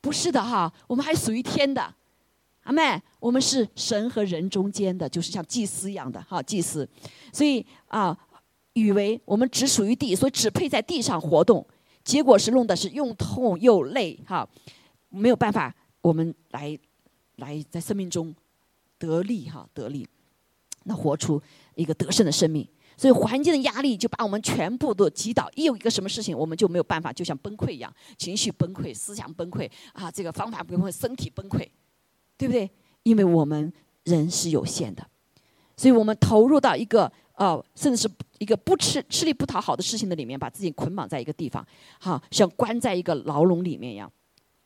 不是的哈，我们还属于天的。阿妹，我们是神和人中间的，就是像祭司一样的哈，祭司。所以啊，以为我们只属于地，所以只配在地上活动，结果是弄的是又痛又累哈，没有办法，我们来来在生命中得力哈，得力，那活出一个得胜的生命。所以环境的压力就把我们全部都击倒，一有一个什么事情，我们就没有办法，就像崩溃一样，情绪崩溃、思想崩溃啊，这个方法崩溃、身体崩溃，对不对？因为我们人是有限的，所以我们投入到一个呃，甚至是一个不吃吃力不讨好的事情的里面，把自己捆绑在一个地方，哈，像关在一个牢笼里面一样，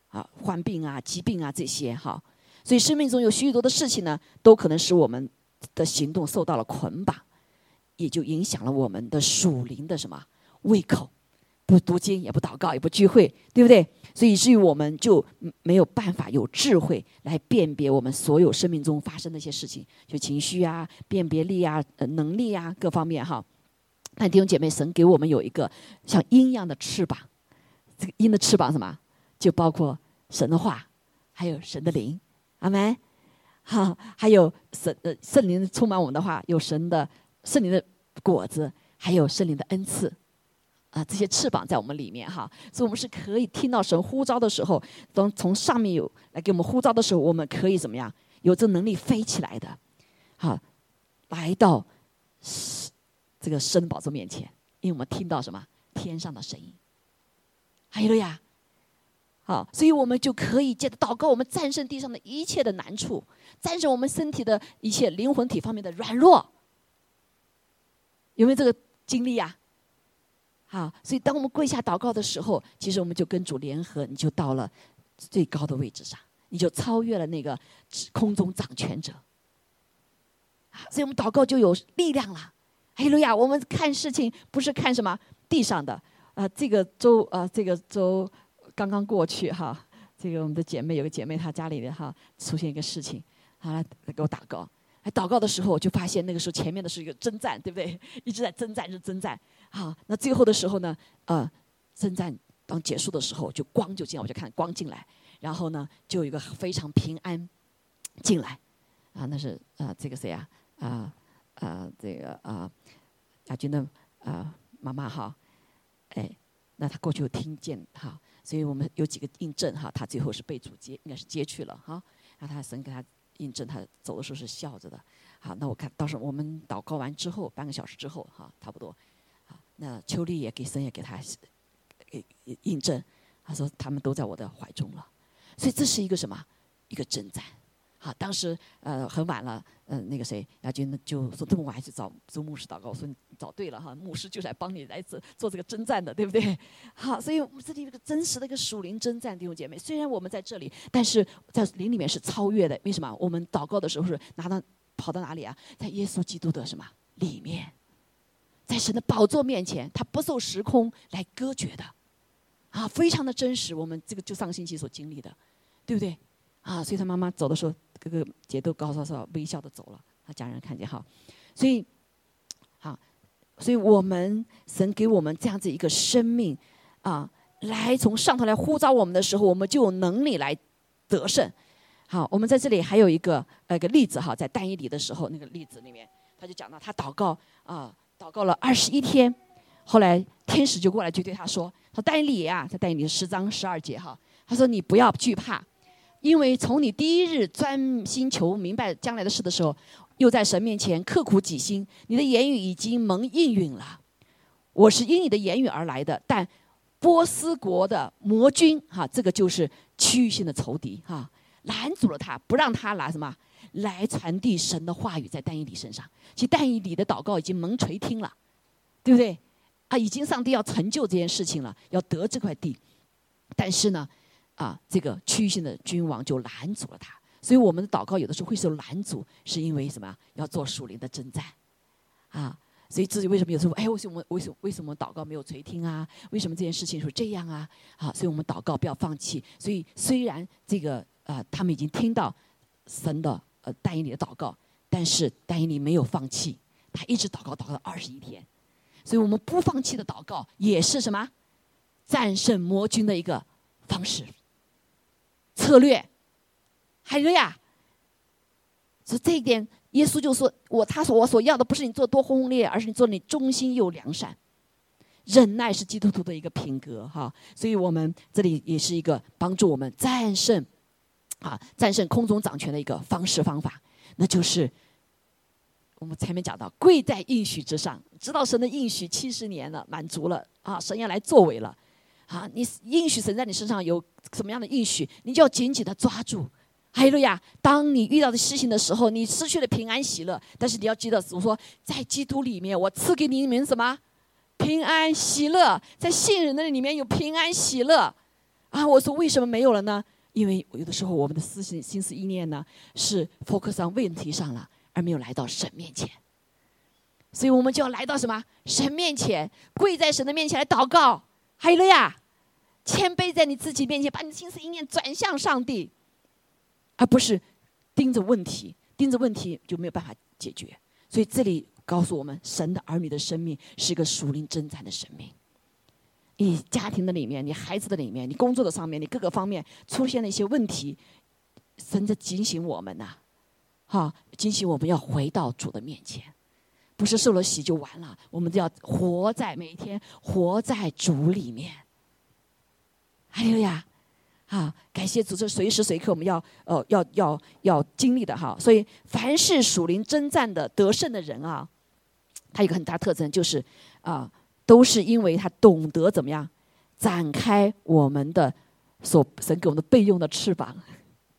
啊，患病啊、疾病啊这些哈，所以生命中有许许多的事情呢，都可能使我们的行动受到了捆绑。也就影响了我们的属灵的什么胃口，不读经也不祷告也不聚会，对不对？所以以至于我们就没有办法有智慧来辨别我们所有生命中发生的一些事情，就情绪啊、辨别力啊、能力啊各方面哈。那弟兄姐妹，神给我们有一个像鹰一样的翅膀，这个鹰的翅膀什么？就包括神的话，还有神的灵，阿门。哈，还有神呃圣灵充满我们的话，有神的。圣灵的果子，还有圣灵的恩赐，啊，这些翅膀在我们里面哈，所以我们是可以听到神呼召的时候，从从上面有来给我们呼召的时候，我们可以怎么样？有这能力飞起来的，好，来到这个圣宝座面前，因为我们听到什么天上的声音，还有了呀，好，所以我们就可以借着祷告，我们战胜地上的一切的难处，战胜我们身体的一切灵魂体方面的软弱。有没有这个经历呀？好，所以当我们跪下祷告的时候，其实我们就跟主联合，你就到了最高的位置上，你就超越了那个空中掌权者。所以我们祷告就有力量了。哎路亚，我们看事情不是看什么地上的啊，这个周啊，这个周刚刚过去哈，这个我们的姐妹有个姐妹她家里的哈出现一个事情，她来，给我祷告。祷告的时候，我就发现那个时候前面的是一个征战，对不对？一直在征战，是征战。好，那最后的时候呢，呃，圣战当结束的时候，就光就进来，我就看光进来，然后呢，就有一个非常平安进来，啊，那是啊，这个谁啊？啊啊，这个啊，亚军的啊妈妈哈，哎，那他过去有听见哈，所以我们有几个印证哈，他最后是被主接，应该是接去了哈，然后他神给他印证，他走的时候是笑着的。好，那我看到时候我们祷告完之后，半个小时之后哈，差不多，那秋丽也给神也给他给印证，他说他们都在我的怀中了，所以这是一个什么？一个征战。好，当时呃很晚了，嗯，那个谁亚军就说这么晚还去找周牧师祷告，说你找对了哈，牧师就是来帮你来做做这个征战的，对不对？好，所以我们这里一个真实的一个属灵征战，弟兄姐妹，虽然我们在这里，但是在灵里面是超越的。为什么？我们祷告的时候是拿到跑到哪里啊？在耶稣基督的什么里面，在神的宝座面前，他不受时空来隔绝的，啊，非常的真实。我们这个就上星期所经历的，对不对？啊，所以他妈妈走的时候。哥哥姐都高高高微笑的走了，他家人看见哈，所以，好，所以我们神给我们这样子一个生命啊，来从上头来呼召我们的时候，我们就有能力来得胜。好，我们在这里还有一个呃个例子哈，在单一里的时候那个例子里面，他就讲到他祷告啊，祷告了二十一天，后来天使就过来就对他说：“他说单一里啊，在单一里十章十二节哈，他说你不要惧怕。”因为从你第一日专心求明白将来的事的时候，又在神面前刻苦己心，你的言语已经蒙应允了。我是因你的言语而来的，但波斯国的魔君哈，这个就是区域性的仇敌哈，拦阻了他，不让他来什么来传递神的话语在但以理身上。其实但以理的祷告已经蒙垂听了，对不对？啊，已经上帝要成就这件事情了，要得这块地，但是呢？啊，这个区域性的君王就拦阻了他，所以我们的祷告有的时候会受拦阻，是因为什么？要做属灵的征战，啊，所以自己为什么有时候哎，为什么为什么为什么祷告没有垂听啊？为什么这件事情是这样啊？啊，所以我们祷告不要放弃。所以虽然这个呃，他们已经听到神的呃但以理的祷告，但是但以理没有放弃，他一直祷告祷告了二十一天。所以我们不放弃的祷告也是什么？战胜魔君的一个方式。策略，还有呀，是这一点，耶稣就说：“我他说我所要的不是你做多轰轰烈烈，而是你做你忠心又良善。忍耐是基督徒的一个品格，哈。所以我们这里也是一个帮助我们战胜，啊，战胜空中掌权的一个方式方法，那就是我们前面讲到跪在应许之上，知道神的应许七十年了，满足了啊，神要来作为了。”啊，你应许神在你身上有什么样的应许，你就要紧紧的抓住。还有呀，当你遇到的事情的时候，你失去了平安喜乐，但是你要记得，我说在基督里面，我赐给你们什么平安喜乐，在信人的里面有平安喜乐。啊，我说为什么没有了呢？因为有的时候我们的思心心思意念呢，是 focus on 问题上了，而没有来到神面前。所以我们就要来到什么神面前，跪在神的面前来祷告。还有了呀，谦卑在你自己面前，把你的心思意念转向上帝，而不是盯着问题，盯着问题就没有办法解决。所以这里告诉我们，神的儿女的生命是一个属灵征战的生命。你家庭的里面，你孩子的里面，你工作的上面，你各个方面出现了一些问题，神在警醒我们呐，哈，警醒我们要回到主的面前。不是受了洗就完了，我们都要活在每一天，活在主里面。还有呀，啊，感谢主，这随时随刻我们要呃要要要经历的哈。所以，凡是属灵征战的得胜的人啊，他有个很大特征，就是啊，都是因为他懂得怎么样展开我们的所神给我们的备用的翅膀。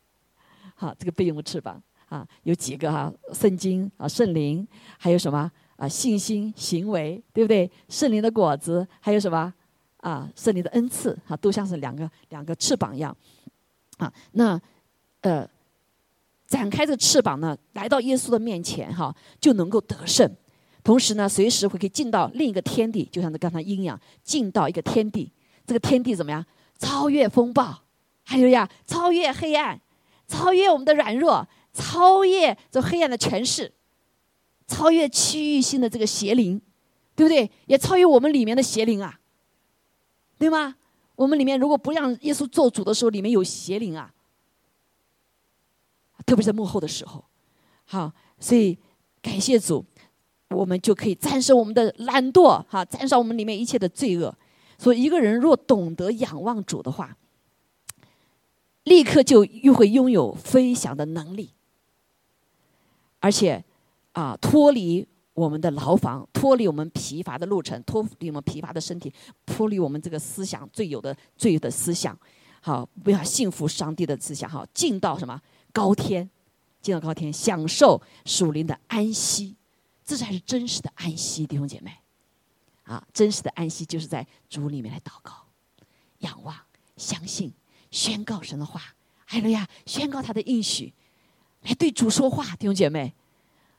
好，这个备用的翅膀。啊，有几个哈？圣经啊，圣灵，还有什么啊？信心、行为，对不对？圣灵的果子，还有什么啊？圣灵的恩赐，啊，都像是两个两个翅膀一样。啊，那呃，展开这翅膀呢，来到耶稣的面前哈，就能够得胜。同时呢，随时会可以进到另一个天地，就像刚才阴阳，进到一个天地。这个天地怎么样？超越风暴，还有呀，超越黑暗，超越我们的软弱。超越这黑暗的权势，超越区域性的这个邪灵，对不对？也超越我们里面的邪灵啊，对吗？我们里面如果不让耶稣做主的时候，里面有邪灵啊，特别是在幕后的时候，好，所以感谢主，我们就可以战胜我们的懒惰，哈，战胜我们里面一切的罪恶。所以，一个人若懂得仰望主的话，立刻就又会拥有飞翔的能力，而且啊，脱离我们的牢房，脱离我们疲乏的路程，脱离我们疲乏的身体，脱离我们这个思想最有的罪的思想，好，不要信服上帝的思想，好，进到什么？高天，进到高天，享受属灵的安息，这才是真实的安息，弟兄姐妹。啊，真实的安息就是在主里面来祷告、仰望、相信、宣告神的话。哎呀，宣告他的应许，来对主说话，弟兄姐妹。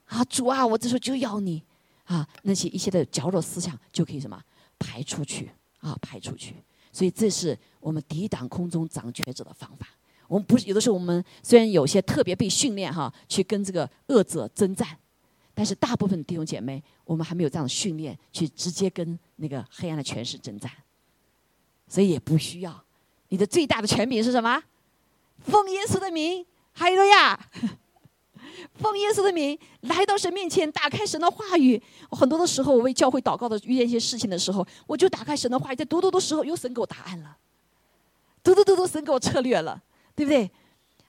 啊，主啊，我这时候就要你啊，那些一些的角落思想就可以什么排出去啊，排出去。所以这是我们抵挡空中掌权者的方法。我们不是有的时候，我们虽然有些特别被训练哈，去跟这个恶者征战。但是大部分弟兄姐妹，我们还没有这样的训练，去直接跟那个黑暗的权势征战，所以也不需要。你的最大的权柄是什么？奉耶稣的名，哈利路亚！奉耶稣的名来到神面前，打开神的话语。很多的时候，我为教会祷告的，遇见一些事情的时候，我就打开神的话语，在读读的时候，有神给我答案了，读读读读，神给我策略了，对不对？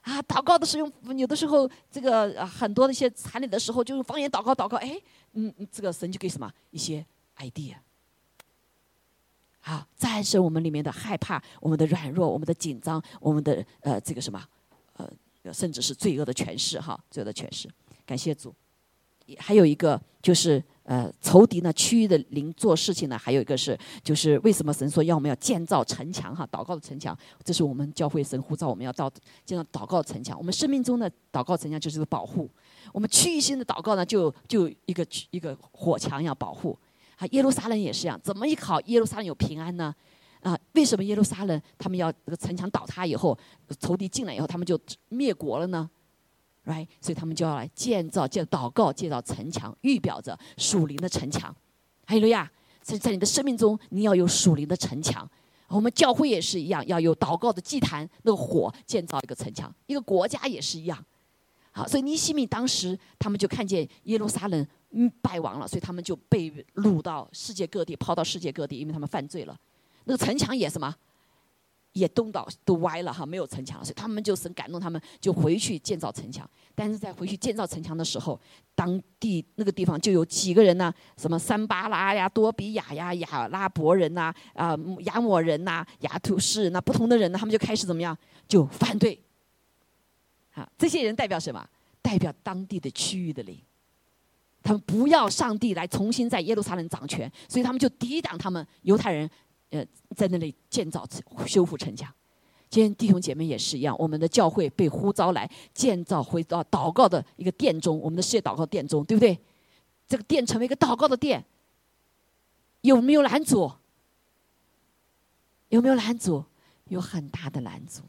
啊，祷告的时候，有的时候这个很多的一些残礼的时候，就用方言祷告，祷告，哎，嗯，这个神就给什么一些 idea，好，战胜我们里面的害怕，我们的软弱，我们的紧张，我们的呃这个什么，呃，甚至是罪恶的诠释，哈，罪恶的诠释，感谢主。还有一个就是。呃，仇敌呢，区域的灵做事情呢，还有一个是，就是为什么神说要我们要建造城墙哈，祷告的城墙，这是我们教会神呼召我们要造建造祷告的城墙。我们生命中的祷告城墙就是个保护，我们区域性的祷告呢，就就一个一个火墙要保护。啊，耶路撒冷也是一样，怎么一考耶路撒冷有平安呢？啊，为什么耶路撒冷他们要这个城墙倒塌以后，仇敌进来以后，他们就灭国了呢？right，所以他们就要来建造、建祷告、建造城墙，预表着属灵的城墙。哈利路亚！在在你的生命中，你要有属灵的城墙。我们教会也是一样，要有祷告的祭坛，那个火建造一个城墙。一个国家也是一样。好，所以尼西米当时他们就看见耶路撒冷嗯败亡了，所以他们就被掳到世界各地，抛到世界各地，因为他们犯罪了。那个城墙也什么？也东倒都歪了哈，没有城墙，所以他们就神感动他们，就回去建造城墙。但是在回去建造城墙的时候，当地那个地方就有几个人呢？什么三巴拉呀、多比亚呀、亚拉伯人呐、啊亚摩人呐、亚图士那不同的人呢，他们就开始怎么样？就反对。啊，这些人代表什么？代表当地的区域的灵。他们不要上帝来重新在耶路撒冷掌权，所以他们就抵挡他们犹太人。呃，在那里建造、修复城墙。今天弟兄姐妹也是一样，我们的教会被呼召来建造，回到祷告的一个殿中，我们的世界祷告殿中，对不对？这个殿成为一个祷告的殿，有没有拦阻？有没有拦阻？有很大的拦阻，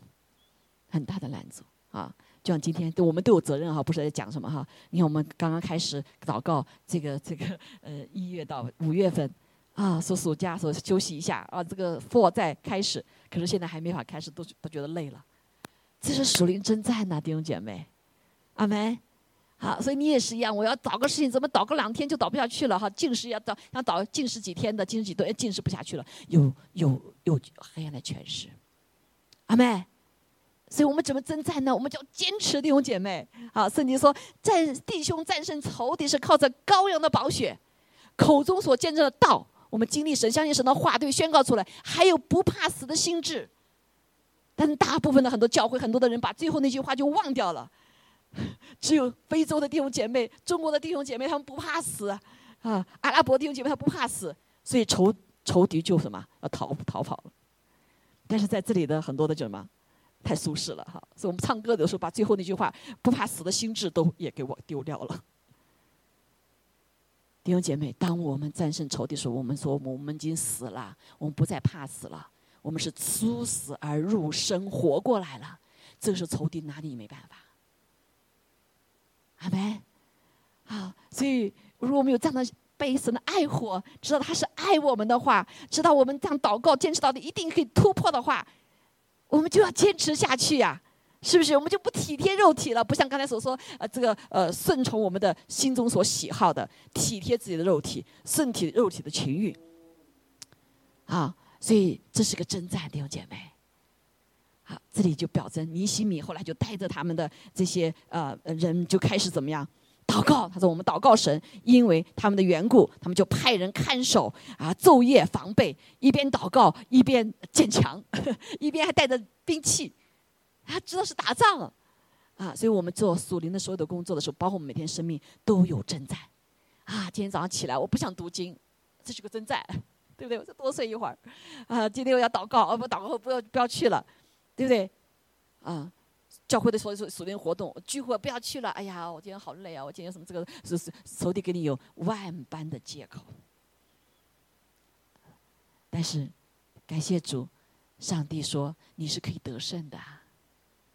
很大的拦阻啊！就像今天，我们都有责任哈，不是在讲什么哈？你看，我们刚刚开始祷告，这个这个呃，一月到五月份。啊，说暑假说休息一下啊，这个 f o r 再开始，可是现在还没法开始，都都觉得累了。这是属灵征战呐，弟兄姐妹，阿门。好，所以你也是一样，我要找个事情，怎么倒个两天就倒不下去了哈？进食要倒，要倒进食几天的，进食几顿，进食不下去了，有有有黑暗的权势，阿妹。所以我们怎么征战呢？我们叫坚持，弟兄姐妹。好，圣经说，战弟兄战胜仇敌是靠着羔羊的宝血，口中所见证的道。我们经历神，相信神的话，对宣告出来，还有不怕死的心智。但是大部分的很多教会，很多的人把最后那句话就忘掉了。只有非洲的弟兄姐妹、中国的弟兄姐妹，他们不怕死啊！阿拉伯弟兄姐妹他不怕死，所以仇仇敌就什么要逃逃跑了。但是在这里的很多的就什么太舒适了哈，所以我们唱歌的时候把最后那句话不怕死的心智都也给我丢掉了。弟兄姐妹，当我们战胜仇敌时，候，我们说我们已经死了，我们不再怕死了，我们是出死而入生，活过来了。这个是仇敌拿你没办法。阿门。好，所以如果我们有这样的被神的爱火，知道他是爱我们的话，知道我们这样祷告坚持到底一定可以突破的话，我们就要坚持下去呀。是不是？我们就不体贴肉体了，不像刚才所说，呃，这个呃，顺从我们的心中所喜好的，体贴自己的肉体，顺体肉体的情欲。啊，所以这是个征战，弟兄姐妹。好，这里就表征尼西米后来就带着他们的这些呃人就开始怎么样祷告。他说：“我们祷告神，因为他们的缘故，他们就派人看守啊，昼夜防备，一边祷告一边建墙，一边还带着兵器。他知道是打仗啊，所以我们做属灵的所有的工作的时候，包括我们每天生命都有征战啊。今天早上起来，我不想读经，这是个征战。”对不对？我再多睡一会儿，啊，今天我要祷告，哦不，祷告不要不要去了，对不对？啊，教会的所有属灵活动聚会不要去了。哎呀，我今天好累啊！我今天什么这个是是手底给你有万般的借口，但是感谢主，上帝说你是可以得胜的，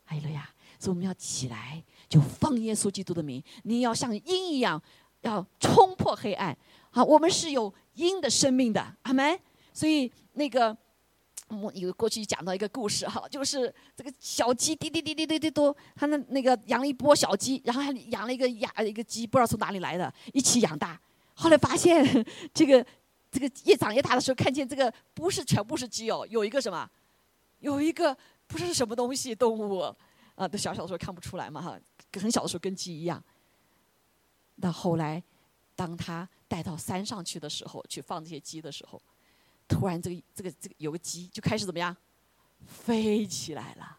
哎呀，所以我们要起来，就放耶稣基督的名，你要像鹰一样，要冲破黑暗。好，我们是有。鹰的生命的阿门，所以那个我有过去讲到一个故事哈，就是这个小鸡滴滴滴滴滴滴多，他那那个养了一波小鸡，然后还养了一个鸭一个鸡，不知道从哪里来的，一起养大。后来发现这个 这个越长越大的时候，看见这个不是全部是鸡哦，有一个什么，有一个不是什么东西动物啊，都小小的时候看不出来嘛哈，很小的时候跟鸡一样。那后来，当他。带到山上去的时候，去放这些鸡的时候，突然这个这个这个有个鸡就开始怎么样，飞起来了。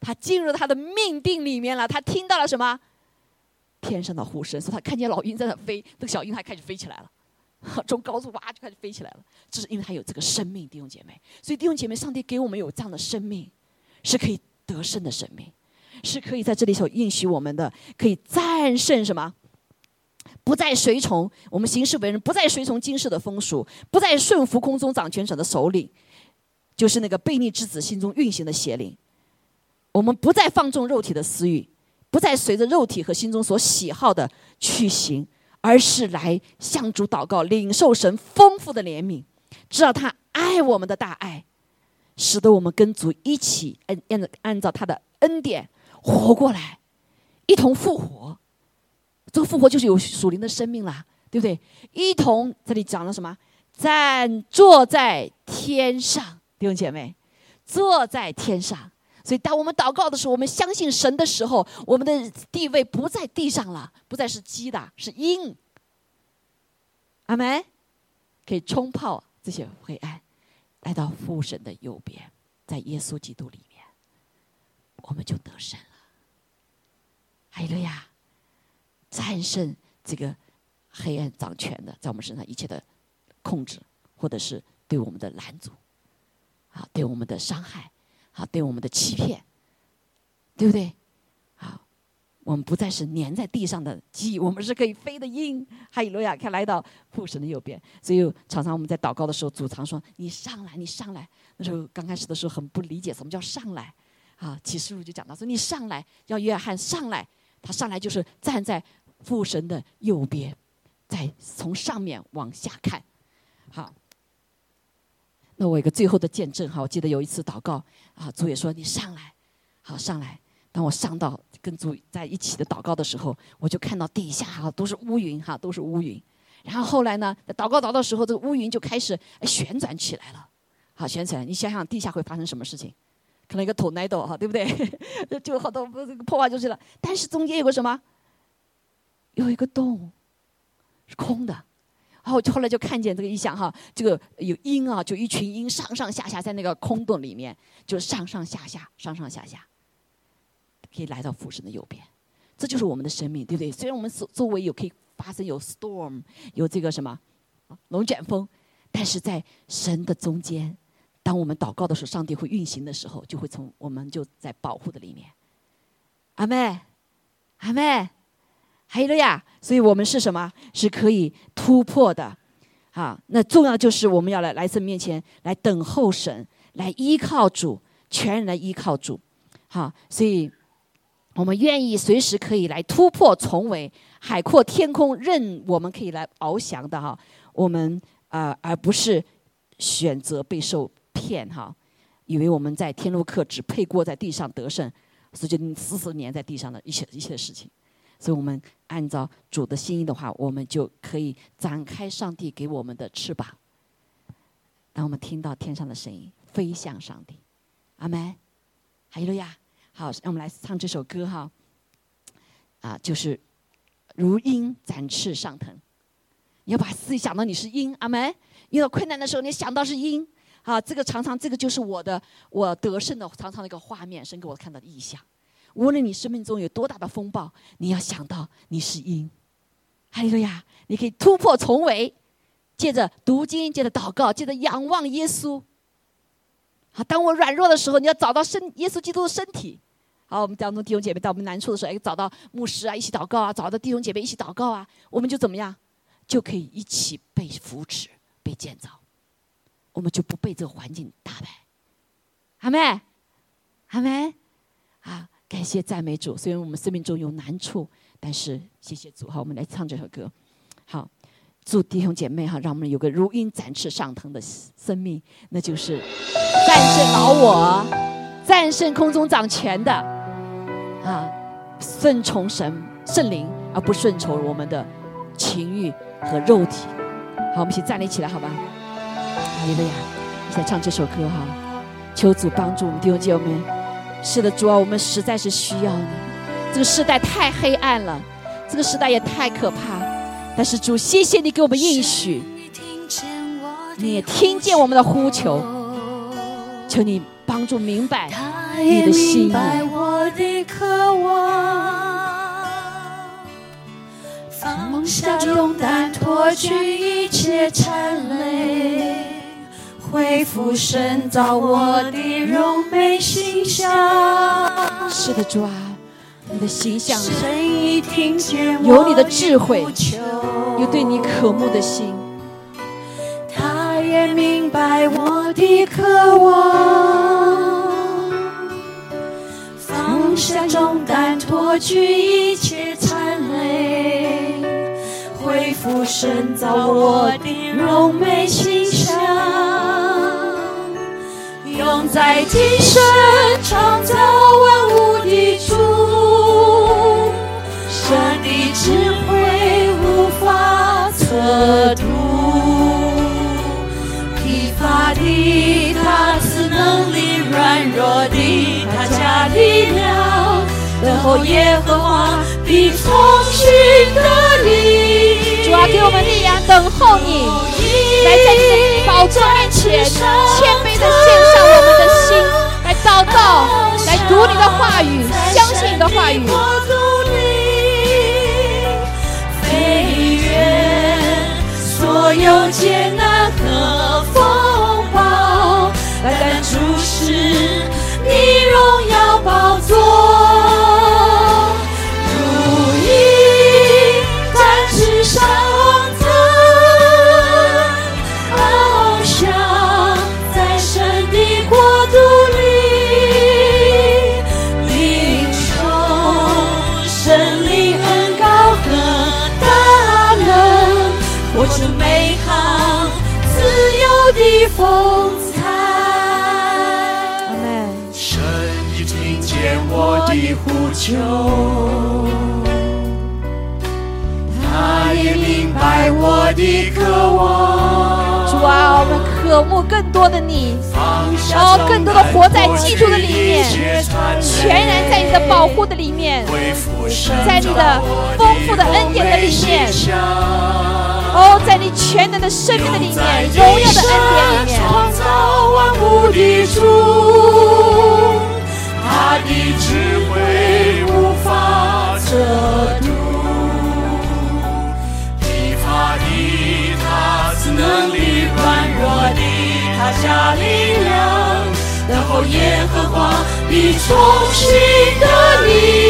他进入他的命定里面了。他听到了什么？天上的呼声，说他看见老鹰在那飞，这个小鹰还开始飞起来了，从高处哇就开始飞起来了。这是因为他有这个生命，弟兄姐妹。所以弟兄姐妹，上帝给我们有这样的生命，是可以得胜的生命，是可以在这里所应许我们的，可以战胜什么？不再随从我们行事为人，不再随从今世的风俗，不再顺服空中掌权者的首领，就是那个悖逆之子心中运行的邪灵。我们不再放纵肉体的私欲，不再随着肉体和心中所喜好的去行，而是来向主祷告，领受神丰富的怜悯，知道他爱我们的大爱，使得我们跟主一起按按按照他的恩典活过来，一同复活。这个复活就是有属灵的生命啦，对不对？一同这里讲了什么？站坐在天上，弟兄姐妹，坐在天上。所以，当我们祷告的时候，我们相信神的时候，我们的地位不在地上了，不再是鸡的，是鹰。阿门。可以冲泡这些黑暗，来到父神的右边，在耶稣基督里面，我们就得胜了。哈利路亚。战胜这个黑暗掌权的，在我们身上一切的控制，或者是对我们的拦阻，啊，对我们的伤害，啊，对我们的欺骗，对不对？好，我们不再是粘在地上的鸡，我们是可以飞的鹰。哈利路亚！看来到父神的右边，所以常常我们在祷告的时候，主常说：“你上来，你上来。”那时候刚开始的时候很不理解什么叫上来，啊，启示录就讲到说：“你上来，要约翰上来，他上来就是站在。”父神的右边，再从上面往下看，好。那我有个最后的见证哈，我记得有一次祷告啊，主也说你上来，好上来。当我上到跟主在一起的祷告的时候，我就看到底下哈都是乌云哈，都是乌云。然后后来呢，祷告祷告的时候，这个乌云就开始旋转起来了，好旋转。你想想地下会发生什么事情？可能一个 tornado 哈，对不对？就好多这个破坏就是了。但是中间有个什么？有一个洞，是空的，然后后来就看见这个意象哈，这个有鹰啊，就一群鹰上上下下在那个空洞里面，就上上下下，上上下下，可以来到父神的右边，这就是我们的生命，对不对？虽然我们周周围有可以发生有 storm，有这个什么龙卷风，但是在神的中间，当我们祷告的时候，上帝会运行的时候，就会从我们就在保护的里面。阿妹，阿妹。还有呀，所以我们是什么？是可以突破的，好。那重要就是我们要来来神面前来等候神，来依靠主，全然的依靠主，好。所以，我们愿意随时可以来突破重围，海阔天空，任我们可以来翱翔的哈。我们啊，而不是选择被受骗哈，以为我们在天路客只配过在地上得胜所以就死死粘在地上的一切一切事情。所以我们按照主的心意的话，我们就可以展开上帝给我们的翅膀。当我们听到天上的声音，飞向上帝。阿门。哈利路亚。好，让我们来唱这首歌哈。啊，就是如鹰展翅上腾。你要把自己想到你是鹰，阿门。遇到困难的时候，你想到是鹰。啊，这个常常这个就是我的我得胜的常常的一个画面，神给我看到的意象。无论你生命中有多大的风暴，你要想到你是鹰。哈利路亚！你可以突破重围，借着读经，借着祷告，借着仰望耶稣。好，当我软弱的时候，你要找到身耶稣基督的身体。好，我们当中弟兄姐妹到我们难处的时候，哎，找到牧师啊，一起祷告啊，找到弟兄姐妹一起祷告啊，我们就怎么样，就可以一起被扶持、被建造，我们就不被这个环境打败。阿妹，阿妹，啊，感谢赞美主。虽然我们生命中有难处，但是谢谢主。好，我们来唱这首歌。好。祝弟兄姐妹哈，让我们有个如鹰展翅上腾的生命，那就是战胜老我，战胜空中掌权的啊，顺从神圣灵，而不顺从我们的情欲和肉体。好，我们一起站立起来，好吧？阿利路亚！一起来唱这首歌哈，求主帮助我们弟兄姐妹。是的，主啊，我们实在是需要你。这个时代太黑暗了，这个时代也太可怕。但是主，谢谢你给我们应许，你也听见我们的呼求，求你帮助明白你的心意。放下重担，脱去一切缠累，恢复神造我的荣美形象。是的，主啊。你的形象，有你的智慧，有对你渴慕的心。他也明白我的渴望，放下重担，脱去一切残累，恢复神造我的荣美形用在今生创造万物的主。神的智慧无法测度，疲乏的他赐能力，软弱的他加力量，等候耶和华必从新得力。主啊，给我们力量，等候你，来在你的宝座面前，谦卑的献上我们的心，来祷告，来读你的话语，相信你的话语。所有艰难和风暴，单单注视你荣渴慕更多的你，然后更多的活在基督的里面，全然在你的保护的里面，在你的丰富的恩典的里面。哦，在你全能的生命的里面，荣耀的恩典里面，你从新的你。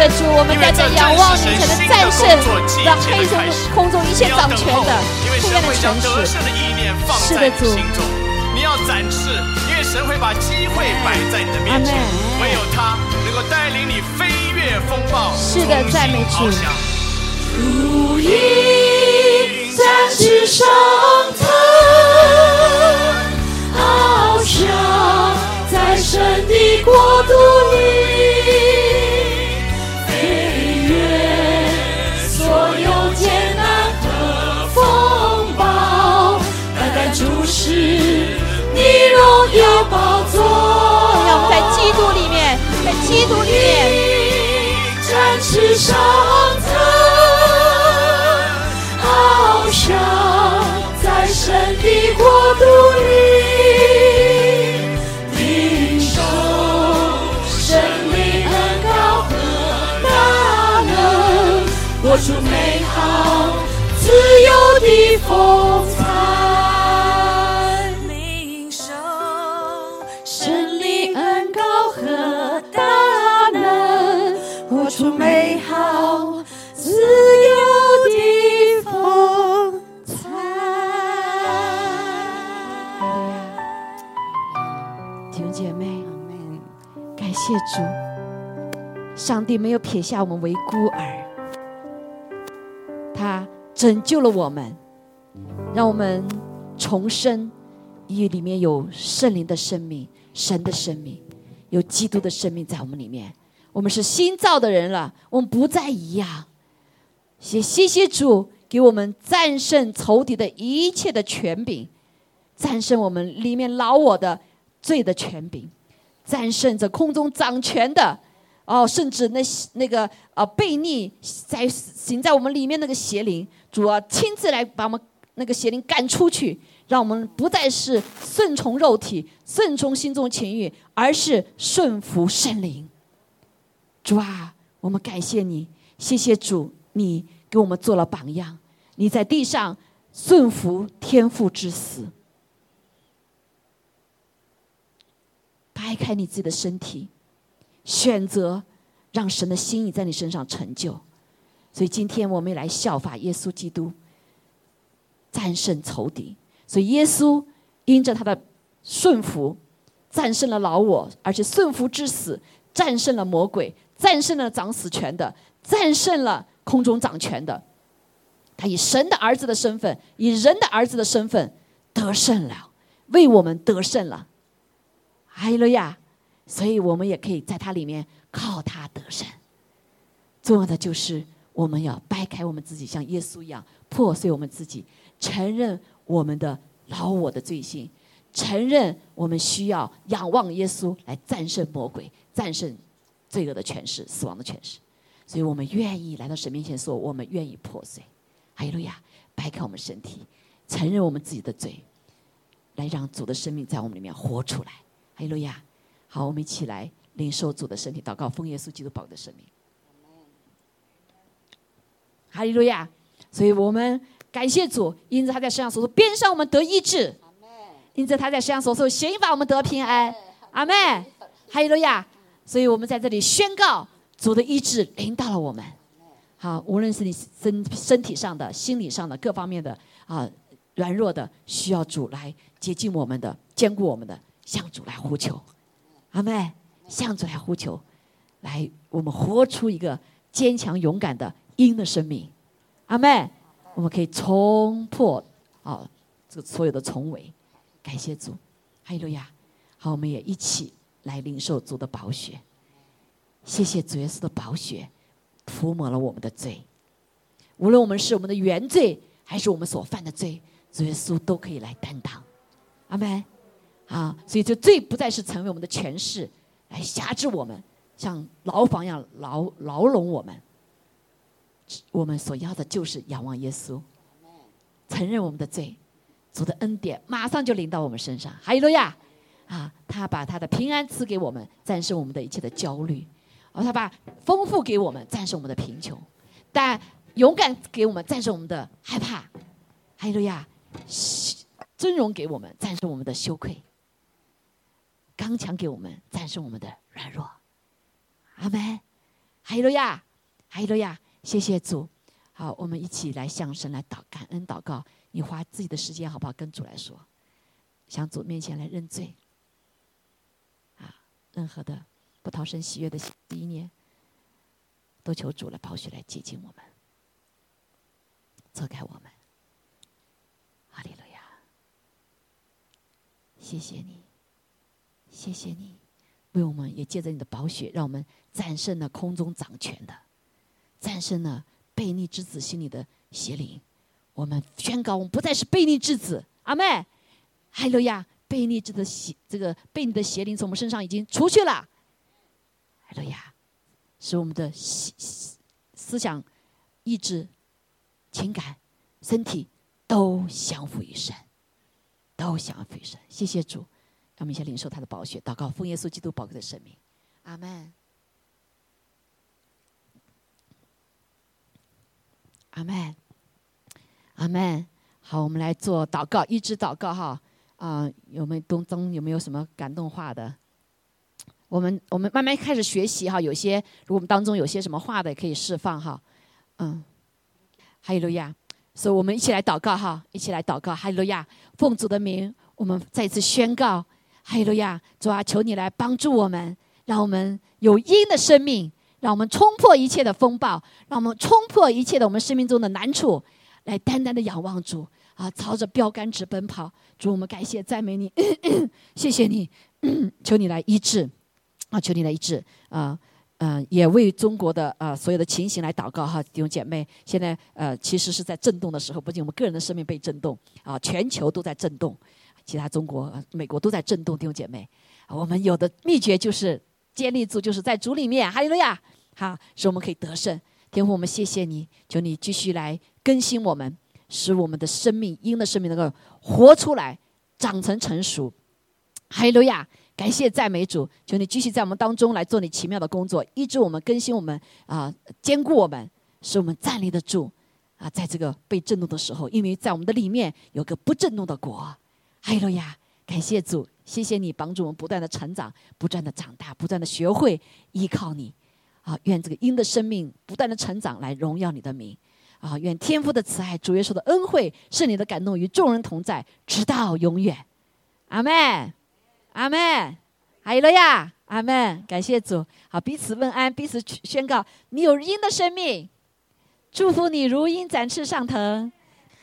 的，主，我们因为这仰望你，才能战胜让黑中空中一切掌权的因为黑暗的神会将权势。得胜的意念放在你是的主心中，你要展翅，因为神会把机会摆在你的面前，唯有他能够带领你飞越风暴，是的赞美主重新翱翔如鹰展翅上腾，翱翔在神的国度里，在基督里面，展翅上腾，翱翔在神的国度里，领受神灵恩高和大能，活出主，上帝没有撇下我们为孤儿，他拯救了我们，让我们重生，因为里面有圣灵的生命、神的生命，有基督的生命在我们里面。我们是新造的人了，我们不再一样。谢谢谢主给我们战胜仇敌的一切的权柄，战胜我们里面老我的罪的权柄，战胜着空中掌权的哦，甚至那那个呃悖逆在行在我们里面那个邪灵，主啊亲自来把我们那个邪灵赶出去，让我们不再是顺从肉体、顺从心中情欲，而是顺服圣灵。主啊，我们感谢你，谢谢主，你给我们做了榜样，你在地上顺服天父之死。掰开你自己的身体，选择让神的心意在你身上成就。所以今天我们也来效法耶稣基督，战胜仇敌。所以耶稣因着他的顺服，战胜了老我，而且顺服之死，战胜了魔鬼，战胜了掌死权的，战胜了空中掌权的。他以神的儿子的身份，以人的儿子的身份得胜了，为我们得胜了。哈利路亚！所以我们也可以在它里面靠它得胜。重要的就是我们要掰开我们自己，像耶稣一样破碎我们自己，承认我们的老我的罪性，承认我们需要仰望耶稣来战胜魔鬼，战胜罪恶的权势、死亡的权势。所以我们愿意来到神面前说，我们愿意破碎。哈利路亚！掰开我们身体，承认我们自己的罪，来让主的生命在我们里面活出来。哈利路亚！好，我们一起来领受主的身体，祷告，奉耶稣基督宝的生命。哈利路亚！所以我们感谢主，因着他在身上所受鞭伤，我们得医治；因着他在身上所受刑罚，我们得平安。阿妹，哈利路亚！所以我们在这里宣告主的医治领到了我们。好，无论是你身身体上的、心理上的各方面的啊软弱的，需要主来接近我们的、坚固我们的，向主来呼求。阿妹，向主来呼求，来我们活出一个坚强勇敢的鹰的生命。阿妹，我们可以冲破啊这个所有的重围。感谢主，哈利路亚！好，我们也一起来领受主的宝血。谢谢主耶稣的宝血。涂抹了我们的罪，无论我们是我们的原罪，还是我们所犯的罪，主耶稣都可以来担当。阿妹。啊，所以这罪不再是成为我们的权势，来辖制我们，像牢房一样牢牢笼我们。我们所要的就是仰望耶稣，承认我们的罪，主的恩典马上就临到我们身上。哈利路亚！啊，他把他的平安赐给我们，战胜我们的一切的焦虑；而，他把丰富给我们，战胜我们的贫穷；但勇敢给我们，战胜我们的害怕。哈利路亚！尊荣给我们，战胜我们的羞愧；刚强给我们，战胜我们的软弱。阿门！哈利路亚！哈利路亚！谢谢主。好，我们一起来向神来祷感恩祷告。你花自己的时间好不好？跟主来说，向主面前来认罪。啊任何的不讨神喜悦的第一念，都求主来保血来接近我们，遮盖我们。哈利路亚！谢谢你，谢谢你，为我们也借着你的宝血，让我们战胜了空中掌权的，战胜了悖逆之子心里的邪灵。我们宣告，我们不再是悖逆之子。阿妹，哈利路亚！悖逆之的邪，这个悖逆的邪灵从我们身上已经出去了。哎呀，使我们的思思想、意志、情感、身体都降服于神，都降服于神。谢谢主，让我们先领受他的宝血，祷告奉耶稣基督宝贵的生命。阿门。阿门。阿门。好，我们来做祷告，一直祷告哈。啊，有没有东东有没有什么感动话的？我们我们慢慢开始学习哈，有些如果我们当中有些什么话的，可以释放哈。嗯，哈利路亚，所以我们一起来祷告哈，一起来祷告，哈利路亚，奉主的名，我们再次宣告，哈利路亚，主啊，求你来帮助我们，让我们有因的生命，让我们冲破一切的风暴，让我们冲破一切的我们生命中的难处，来单单的仰望主。啊，朝着标杆直奔跑，主我们感谢赞美你，谢谢你，求你来医治，啊，求你来医治，啊，嗯，也为中国的啊所有的情形来祷告哈，弟兄姐妹，现在呃其实是在震动的时候，不仅我们个人的生命被震动，啊，全球都在震动，其他中国、美国都在震动，弟兄姐妹，我们有的秘诀就是建立住，就是在主里面，哈利路亚，好，使我们可以得胜。天父，我们谢谢你，求你继续来更新我们。使我们的生命，因的生命能够活出来，长成成熟。哈利路亚！感谢赞美主，求你继续在我们当中来做你奇妙的工作，医治我们，更新我们啊，坚固我们，使我们站立得住啊，在这个被震动的时候，因为在我们的里面有个不震动的国。哈利路亚！感谢主，谢谢你帮助我们不断的成长，不断的长大，不断的学会依靠你啊！愿这个因的生命不断的成长，来荣耀你的名。啊！愿天父的慈爱、主耶稣的恩惠、圣灵的感动与众人同在，直到永远。阿门，阿门，哈利路亚，阿门。感谢主。好，彼此问安，彼此宣告：你有鹰的生命，祝福你如鹰展翅上腾，